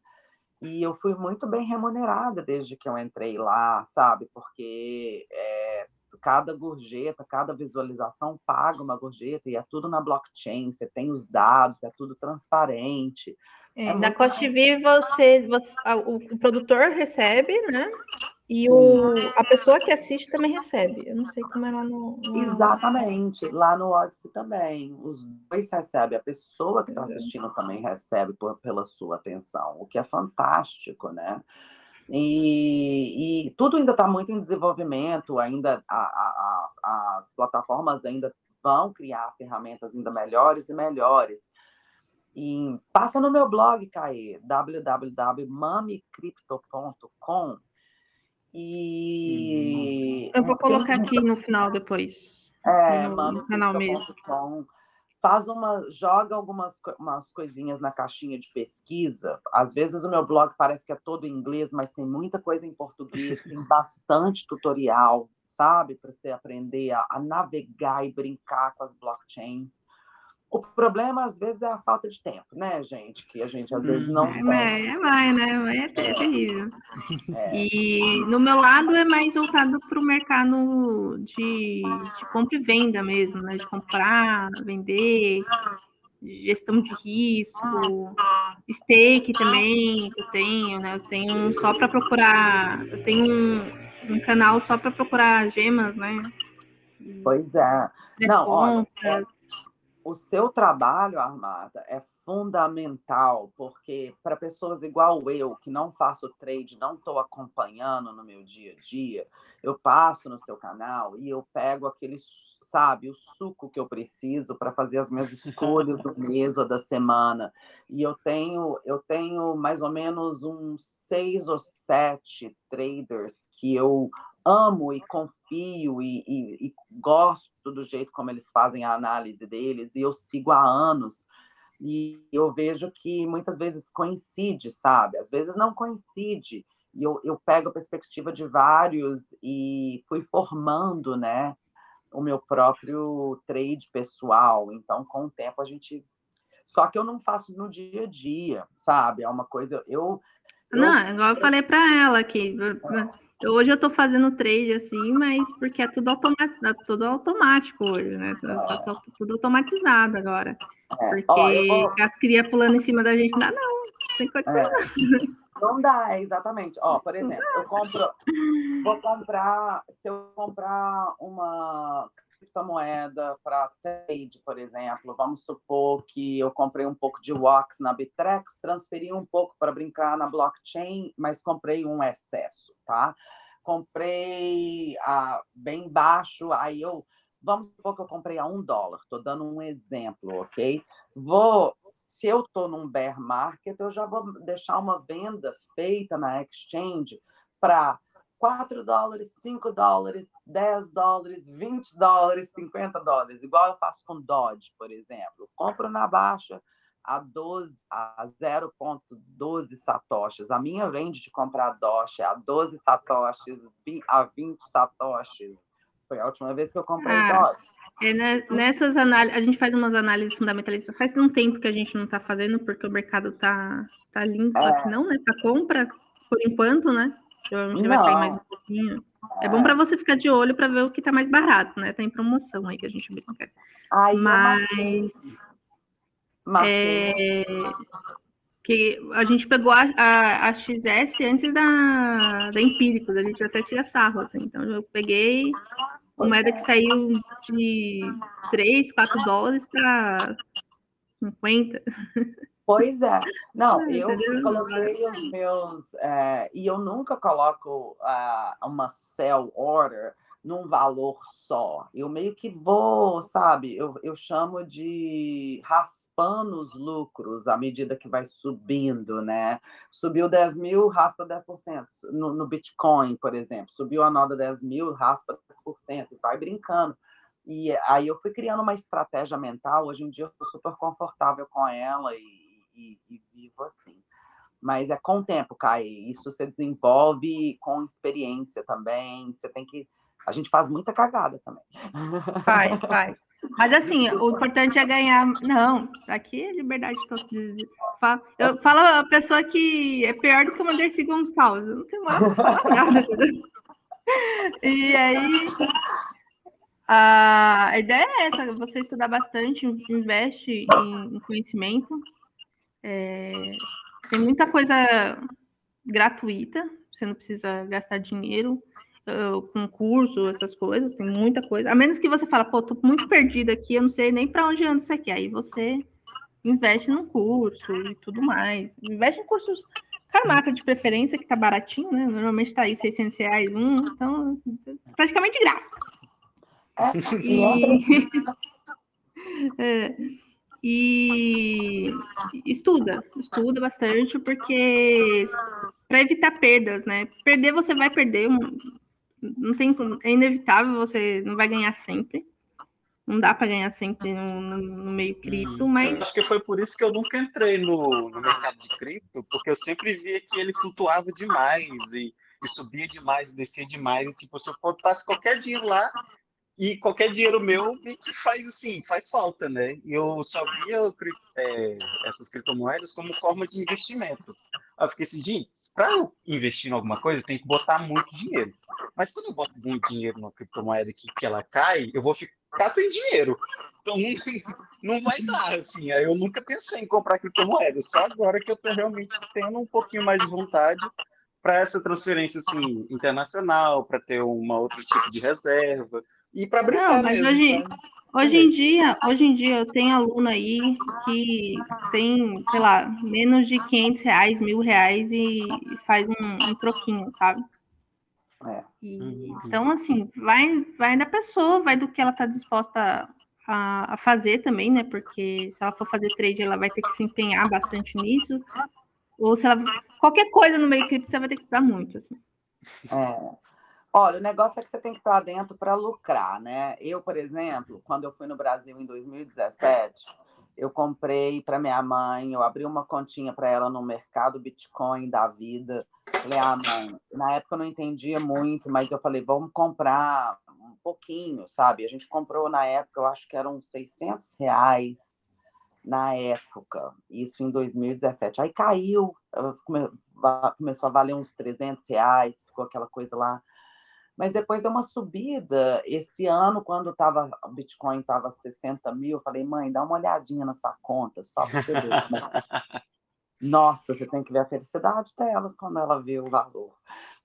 E eu fui muito bem remunerada desde que eu entrei lá, sabe? Porque é, cada gorjeta, cada visualização paga uma gorjeta e é tudo na blockchain, você tem os dados, é tudo transparente. É, é Cost TV, você, você o, o, produtor recebe, né? E o, a pessoa que assiste também recebe. Eu não sei como é lá no. no... Exatamente, lá no Odyssey também. Os dois recebem, a pessoa que está assistindo também recebe por, pela sua atenção, o que é fantástico, né? E, e tudo ainda está muito em desenvolvimento, ainda a, a, a, as plataformas ainda vão criar ferramentas ainda melhores e melhores. E passa no meu blog, Caê, www.mamicrypto.com e eu vou colocar aqui no final depois. É, no, no canal mesmo faz uma, joga algumas umas coisinhas na caixinha de pesquisa. Às vezes o meu blog parece que é todo em inglês, mas tem muita coisa em português, tem bastante tutorial, sabe, para você aprender a, a, navegar e brincar com as blockchains. O problema, às vezes, é a falta de tempo, né, gente? Que a gente, às vezes, não uhum. é, tem. É, vai, né? É, é terrível. É. E no meu lado é mais voltado para o mercado de, de, compra e venda mesmo, né? De comprar, vender, gestão de risco, stake também, que eu tenho, né? Eu tenho só para procurar, eu tenho um, um canal só para procurar gemas, né? Pois é. Não, olha, o seu trabalho, Armada, é fundamental, porque para pessoas igual eu, que não faço trade, não estou acompanhando no meu dia a dia, eu passo no seu canal e eu pego aquele, sabe, o suco que eu preciso para fazer as minhas escolhas do mês ou da semana. E eu tenho, eu tenho mais ou menos uns seis ou sete traders que eu amo e confio e, e, e, gosto do jeito como eles fazem a análise deles, e eu sigo há anos. E eu vejo que muitas vezes coincide, sabe? Às vezes não coincide. E eu, eu pego a perspectiva de vários e fui formando, né? O meu próprio trade pessoal. Então, com o tempo, a gente. Só que eu não faço no dia a dia, sabe? É uma coisa. Eu. eu... Não, igual eu falei para ela que Hoje eu estou fazendo trade assim, mas porque é tudo, automático, é tudo automático hoje, né? Tá, tá tudo automatizado agora. É. Porque oh, vou... as cria pulando em cima da gente, não, não, tem condição é. não. Não dá, exatamente. Ó, por exemplo, eu compro, vou comprar, se eu comprar uma criptomoeda para trade, por exemplo, vamos supor que eu comprei um pouco de WOX na Bitrex, transferi um pouco para brincar na blockchain, mas comprei um excesso, tá? Comprei a, bem baixo, aí eu vamos supor que eu comprei a um dólar, estou dando um exemplo, ok? Vou, se eu estou num bear market, eu já vou deixar uma venda feita na exchange para 4 dólares, 5 dólares, 10 dólares, 20 dólares, 50 dólares, igual eu faço com Dodge, por exemplo. Compro na baixa a, 12, a 0,12 satoshis. A minha vende de comprar Dodge a 12 satoshis, a 20 satoshis. Foi a última vez que eu comprei ah, Dodge. É nessas análises, a gente faz umas análises fundamentalistas. Faz um tempo que a gente não está fazendo, porque o mercado está tá lindo, é. só que não, né? Para compra, por enquanto, né? Provavelmente vai cair mais um pouquinho. É bom para você ficar de olho para ver o que está mais barato, né? Tá em promoção aí que a gente brinca. Ai, Mas. É, que a gente pegou a, a, a, XS antes da, da Empíricos, a gente até tira sarro, assim. Então eu peguei uma moeda que saiu de 3, 4 dólares para 50. Pois é. Não, eu coloquei os meus. É, e eu nunca coloco uh, uma sell order num valor só. Eu meio que vou, sabe? Eu, eu chamo de raspando os lucros à medida que vai subindo, né? Subiu 10 mil, raspa 10%. No, no Bitcoin, por exemplo, subiu a nota 10 mil, raspa 10%, e vai brincando. E aí eu fui criando uma estratégia mental. Hoje em dia eu estou super confortável com ela e e, e vivo assim. Mas é com o tempo, Kai. Isso você desenvolve com experiência também. Você tem que. A gente faz muita cagada também. Faz, faz. Mas assim, o importante é ganhar. Não, aqui é liberdade total. Eu falo a pessoa que é pior do que o Mandercy Gonçalves. Eu não tenho mais nada. E aí, a ideia é essa: você estudar bastante, investe em conhecimento. É, tem muita coisa gratuita, você não precisa gastar dinheiro uh, com curso, essas coisas, tem muita coisa. A menos que você fala, pô, tô muito perdida aqui, eu não sei nem para onde anda isso aqui. Aí você investe num curso e tudo mais. Investe em cursos Carmata de preferência, que tá baratinho, né? Normalmente tá aí 600 reais um, então assim, praticamente de graça. É, e... é. E estuda, estuda bastante, porque para evitar perdas, né? Perder você vai perder, não tem, é inevitável, você não vai ganhar sempre. Não dá para ganhar sempre no, no, meio cripto, hum, mas. Acho que foi por isso que eu nunca entrei no, no mercado de cripto, porque eu sempre via que ele flutuava demais e, e subia demais, descia demais. E, tipo, se eu botasse qualquer dinheiro lá, e qualquer dinheiro meu faz assim, faz falta, né? E eu só via é, essas criptomoedas como forma de investimento. Aí eu fiquei assim, gente, para eu investir em alguma coisa, eu tenho que botar muito dinheiro. Mas quando eu boto muito dinheiro numa criptomoeda que, que ela cai, eu vou ficar sem dinheiro. Então não, não vai dar, assim. Aí eu nunca pensei em comprar criptomoeda. Só agora que eu estou realmente tendo um pouquinho mais de vontade para essa transferência assim, internacional, para ter uma outro tipo de reserva e para brincar Não, mas mesmo, hoje, tá? hoje em dia, hoje em dia eu tenho aluno aí que tem, sei lá, menos de 500 reais, mil reais e faz um, um troquinho, sabe? É. E, uhum. Então, assim, vai, vai da pessoa, vai do que ela está disposta a, a, fazer também, né? Porque se ela for fazer trade, ela vai ter que se empenhar bastante nisso. Ou se ela. Qualquer coisa no meio cripto, você vai ter que estudar muito, assim. É. Olha, o negócio é que você tem que estar dentro para lucrar, né? Eu, por exemplo, quando eu fui no Brasil em 2017, eu comprei para minha mãe, eu abri uma continha para ela no mercado Bitcoin da vida. Falei, ah, mãe, na época eu não entendia muito, mas eu falei, vamos comprar um pouquinho, sabe? A gente comprou na época, eu acho que eram 600 reais na época, isso em 2017. Aí caiu, começou a valer uns 300 reais, ficou aquela coisa lá mas depois deu uma subida. Esse ano, quando tava, o Bitcoin estava 60 mil, eu falei, mãe, dá uma olhadinha na sua conta, só para você ver. Nossa, você tem que ver a felicidade dela quando ela vê o valor.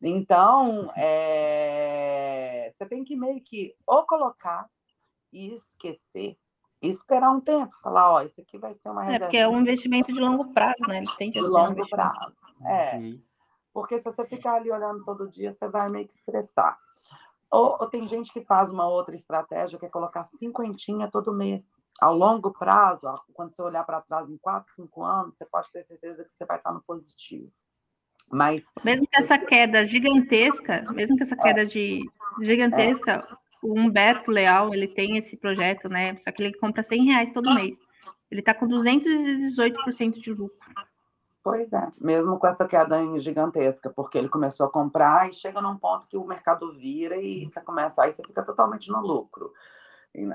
Então, é... você tem que meio que ou colocar e esquecer, e esperar um tempo, falar, ó, isso aqui vai ser uma reserva. É, porque é um investimento de longo prazo, né? Ele tem que de longo um prazo. É. Uhum. Porque se você ficar ali olhando todo dia, você vai meio que estressar. Ou, ou, tem gente que faz uma outra estratégia, que é colocar cinquentinha todo mês. Ao longo prazo, quando você olhar para trás em quatro, cinco anos, você pode ter certeza que você vai estar no positivo. Mas mesmo que essa queda gigantesca, mesmo que essa queda é, de gigantesca, é. o Humberto Leal ele tem esse projeto, né? Só que ele compra 100 reais todo mês. Ele está com 218% de lucro. Pois é, mesmo com essa queda gigantesca, porque ele começou a comprar e chega num ponto que o mercado vira e você começa, aí você fica totalmente no lucro.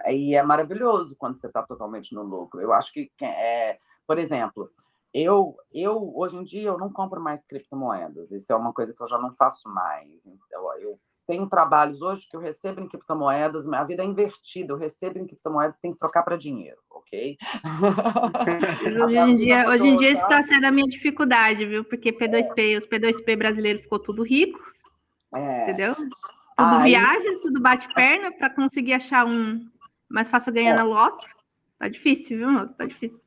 E, é maravilhoso quando você está totalmente no lucro. Eu acho que, é, por exemplo, eu, eu hoje em dia eu não compro mais criptomoedas. Isso é uma coisa que eu já não faço mais. Então, eu tenho trabalhos hoje que eu recebo em criptomoedas, minha vida é invertida, eu recebo em criptomoedas e tenho que trocar para dinheiro, ok? hoje em dia, hoje em dia isso está sendo a minha dificuldade, viu? Porque P2P, é. os P2P brasileiros ficou tudo rico, é. entendeu? Tudo Aí... viaja, tudo bate perna para conseguir achar um mais fácil ganhar é. na loto. Tá difícil, viu, moço? Tá difícil.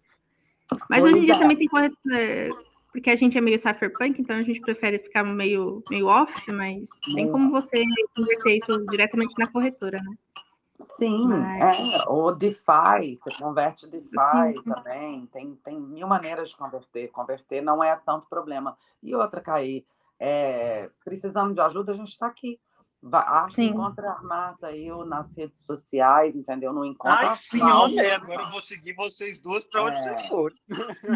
Mas pois hoje em dia é. também tem corretor é, porque a gente é meio cypherpunk, então a gente prefere ficar meio, meio off, mas tem como você converter isso diretamente na corretora, né? Sim, mas... é, o DeFi, você converte DeFi Sim. também, tem, tem mil maneiras de converter, converter não é tanto problema. E outra, Caí, é, precisando de ajuda, a gente está aqui. Acho que encontra a Armata eu nas redes sociais, entendeu? Não encontra Ai, sim, olha, agora eu vou seguir vocês duas para onde é, vocês forem.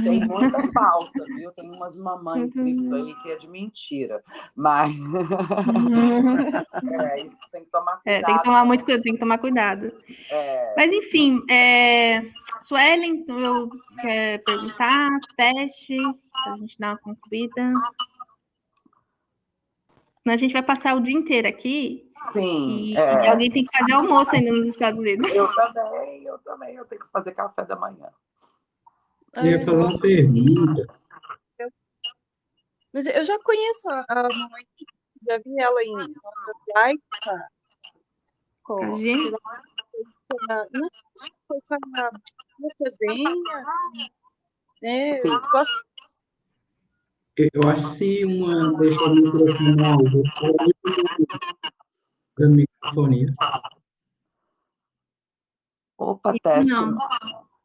Tem muita falsa, viu? Tem umas mamães cripto aí que é de mentira. Mas é, isso tem que tomar cuidado. É, tem que tomar muito tem que tomar cuidado. É... Mas enfim, é... Suelen, eu quero perguntar, teste, a gente dar uma concluída. Senão a gente vai passar o dia inteiro aqui. Sim. E, é. e alguém tem que fazer almoço ainda nos Estados Unidos. Eu também, eu também. Eu tenho que fazer café da manhã. Eu ia fazer uma pergunta. Mas eu já conheço a, mamãe, já vi ela em outra com a gente? Não, foi com a desenha. Né? Gosto eu acho que uma deixar o microfone alto, da microfonia. Opa, teste. Não.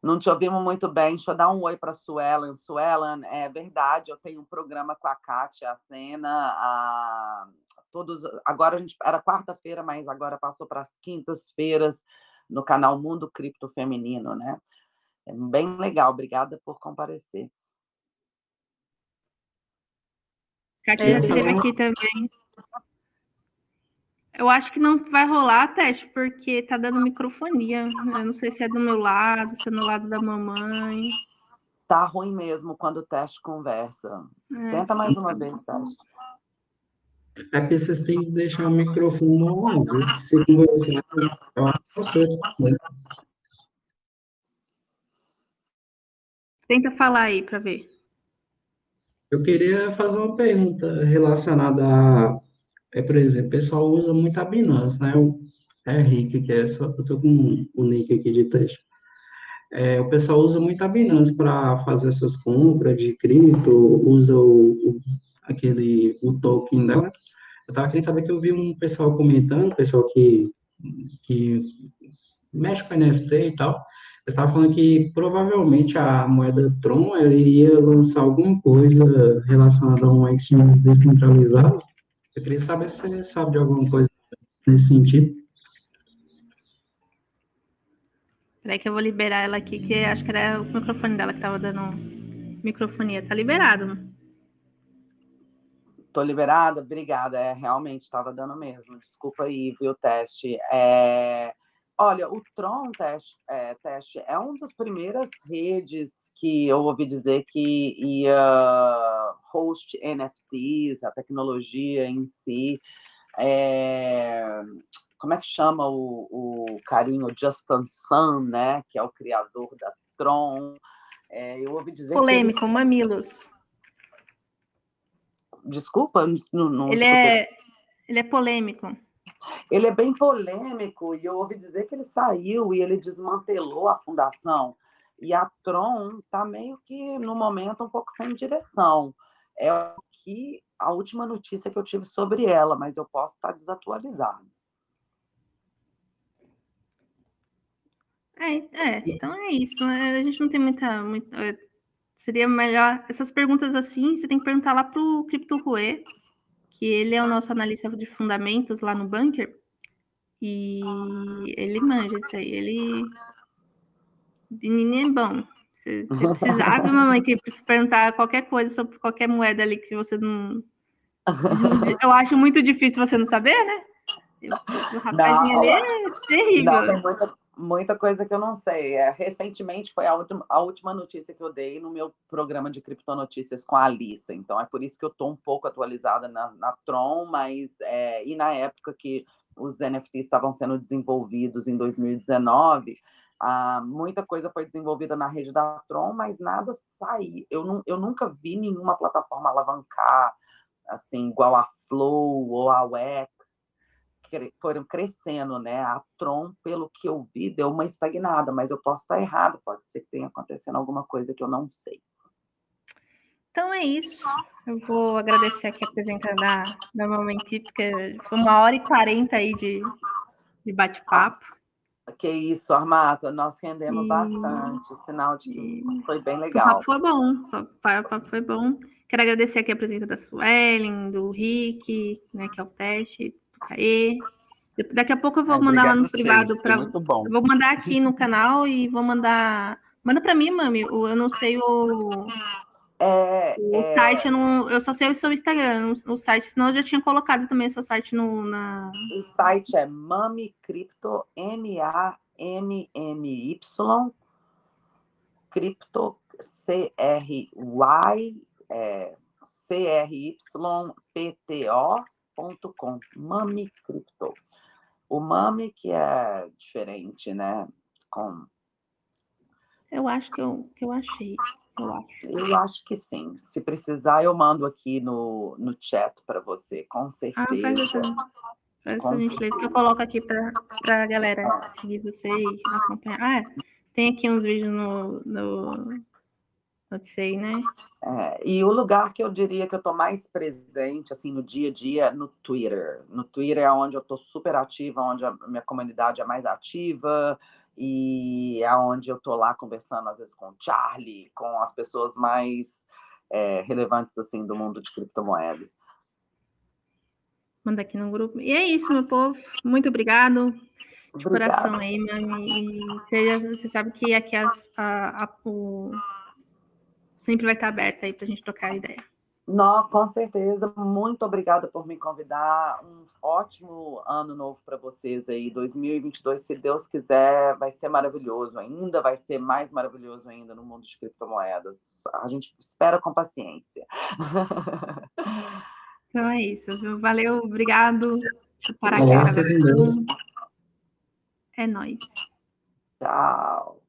não te ouvimos muito bem. Deixa eu dar um oi para a Suelen. Suelen, é verdade, eu tenho um programa com a Kátia, a cena, a todos. Agora a gente era quarta-feira, mas agora passou para as quintas-feiras no canal Mundo Cripto Feminino, né? É bem legal. Obrigada por comparecer. Katia esteve aqui também. Eu acho que não vai rolar teste, porque tá dando microfonia. Eu não sei se é do meu lado, se é do lado da mamãe. Tá ruim mesmo quando o teste conversa. É. Tenta mais uma vez, teste. É que vocês têm que deixar o microfone no ar. Se conversar, eu acho que né? Tenta falar aí para ver. Eu queria fazer uma pergunta relacionada a, é, por exemplo, o pessoal usa muito a Binance, né? O, é Rick, que é só, eu tô com o link aqui de texto. É, o pessoal usa muito a Binance para fazer essas compras de cripto, usa o, o, aquele, o token dela. Eu tava querendo saber que eu vi um pessoal comentando, pessoal que, que mexe com NFT e tal, estava falando que provavelmente a moeda Tron iria lançar alguma coisa relacionada a um exchange descentralizado. Eu queria saber se você sabe de alguma coisa nesse sentido. Peraí que eu vou liberar ela aqui, que acho que era o microfone dela que estava dando microfonia. Tá liberado. Tô liberada? Obrigada. É, realmente estava dando mesmo. Desculpa aí, viu, o teste. É... Olha, o Tron Teste é, Teste é uma das primeiras redes que eu ouvi dizer que ia host NFTs, a tecnologia em si. É, como é que chama o, o carinho Justin Sun, né? Que é o criador da Tron. É, eu ouvi dizer Polêmico, eles... Mamilos. Desculpa, não, não ele, é, ele é polêmico. Ele é bem polêmico e eu ouvi dizer que ele saiu e ele desmantelou a fundação. E a Tron está meio que, no momento, um pouco sem direção. É o que a última notícia que eu tive sobre ela, mas eu posso estar desatualizado. É, é, então é isso. Né? A gente não tem muita, muita. Seria melhor. Essas perguntas assim, você tem que perguntar lá para o Crypto Rue, que ele é o nosso analista de fundamentos lá no bunker. E ele manja isso aí. Ele. Menino é bom. Se você precisar, mamãe, que perguntar qualquer coisa sobre qualquer moeda ali que você não. Eu acho muito difícil você não saber, né? O rapazinho não, ali é terrível. Não, tem muita, muita coisa que eu não sei. É, recentemente foi a última, a última notícia que eu dei no meu programa de criptonotícias com a Alissa. Então é por isso que eu estou um pouco atualizada na, na Tron, mas é, e na época que os NFTs estavam sendo desenvolvidos em 2019, ah, muita coisa foi desenvolvida na rede da Tron, mas nada saiu. Eu, eu nunca vi nenhuma plataforma alavancar assim igual a Flow ou a Wax foram crescendo, né? A Tron, pelo que eu vi, deu uma estagnada, mas eu posso estar errado, pode ser que tenha acontecendo alguma coisa que eu não sei. Então é isso. Eu vou agradecer aqui a presença da, da Mamãe porque foi uma hora e quarenta aí de, de bate-papo. Que isso, Armata, nós rendemos e... bastante, sinal de que foi bem legal. O papo foi bom, o papo foi bom. Quero agradecer aqui a presença da Suelen, do Rick, né, que é o teste, Aê. Daqui a pouco eu vou é, mandar lá no privado para. Vou mandar aqui no canal e vou mandar. Manda para mim, mami. Eu não sei o. É, o é... site, eu, não, eu só sei o seu Instagram, o, site, senão eu já tinha colocado também o seu site no, na. O site é Mami Crypto, M-A-M-M-Y, Crypto, C-R-Y, é, C-R-Y-P-T-O.com, Mami Crypto. O Mami que é diferente, né? Com... Eu acho que eu, que eu achei. Eu acho. eu acho que sim. Se precisar, eu mando aqui no, no chat para você, com certeza. Ah, faz essa, faz essa gentileza que eu coloco aqui para a galera seguir você e acompanhar. Ah, tem aqui uns vídeos no, no, sei, né? É, e o lugar que eu diria que eu tô mais presente, assim, no dia a dia, no Twitter. No Twitter é onde eu tô super ativa, onde a minha comunidade é mais ativa, e é onde eu tô lá conversando, às vezes, com o Charlie, com as pessoas mais é, relevantes, assim, do mundo de criptomoedas. Manda aqui no grupo. E é isso, meu povo. Muito obrigado. De coração aí, E você, você sabe que aqui as, a, a, o sempre vai estar aberta aí para a gente trocar ideia. Não, com certeza. Muito obrigada por me convidar. Um ótimo ano novo para vocês aí. 2022, se Deus quiser, vai ser maravilhoso. Ainda vai ser mais maravilhoso ainda no mundo de criptomoedas. A gente espera com paciência. Então é isso. Valeu, obrigado. Para Olá, É nóis. Tchau.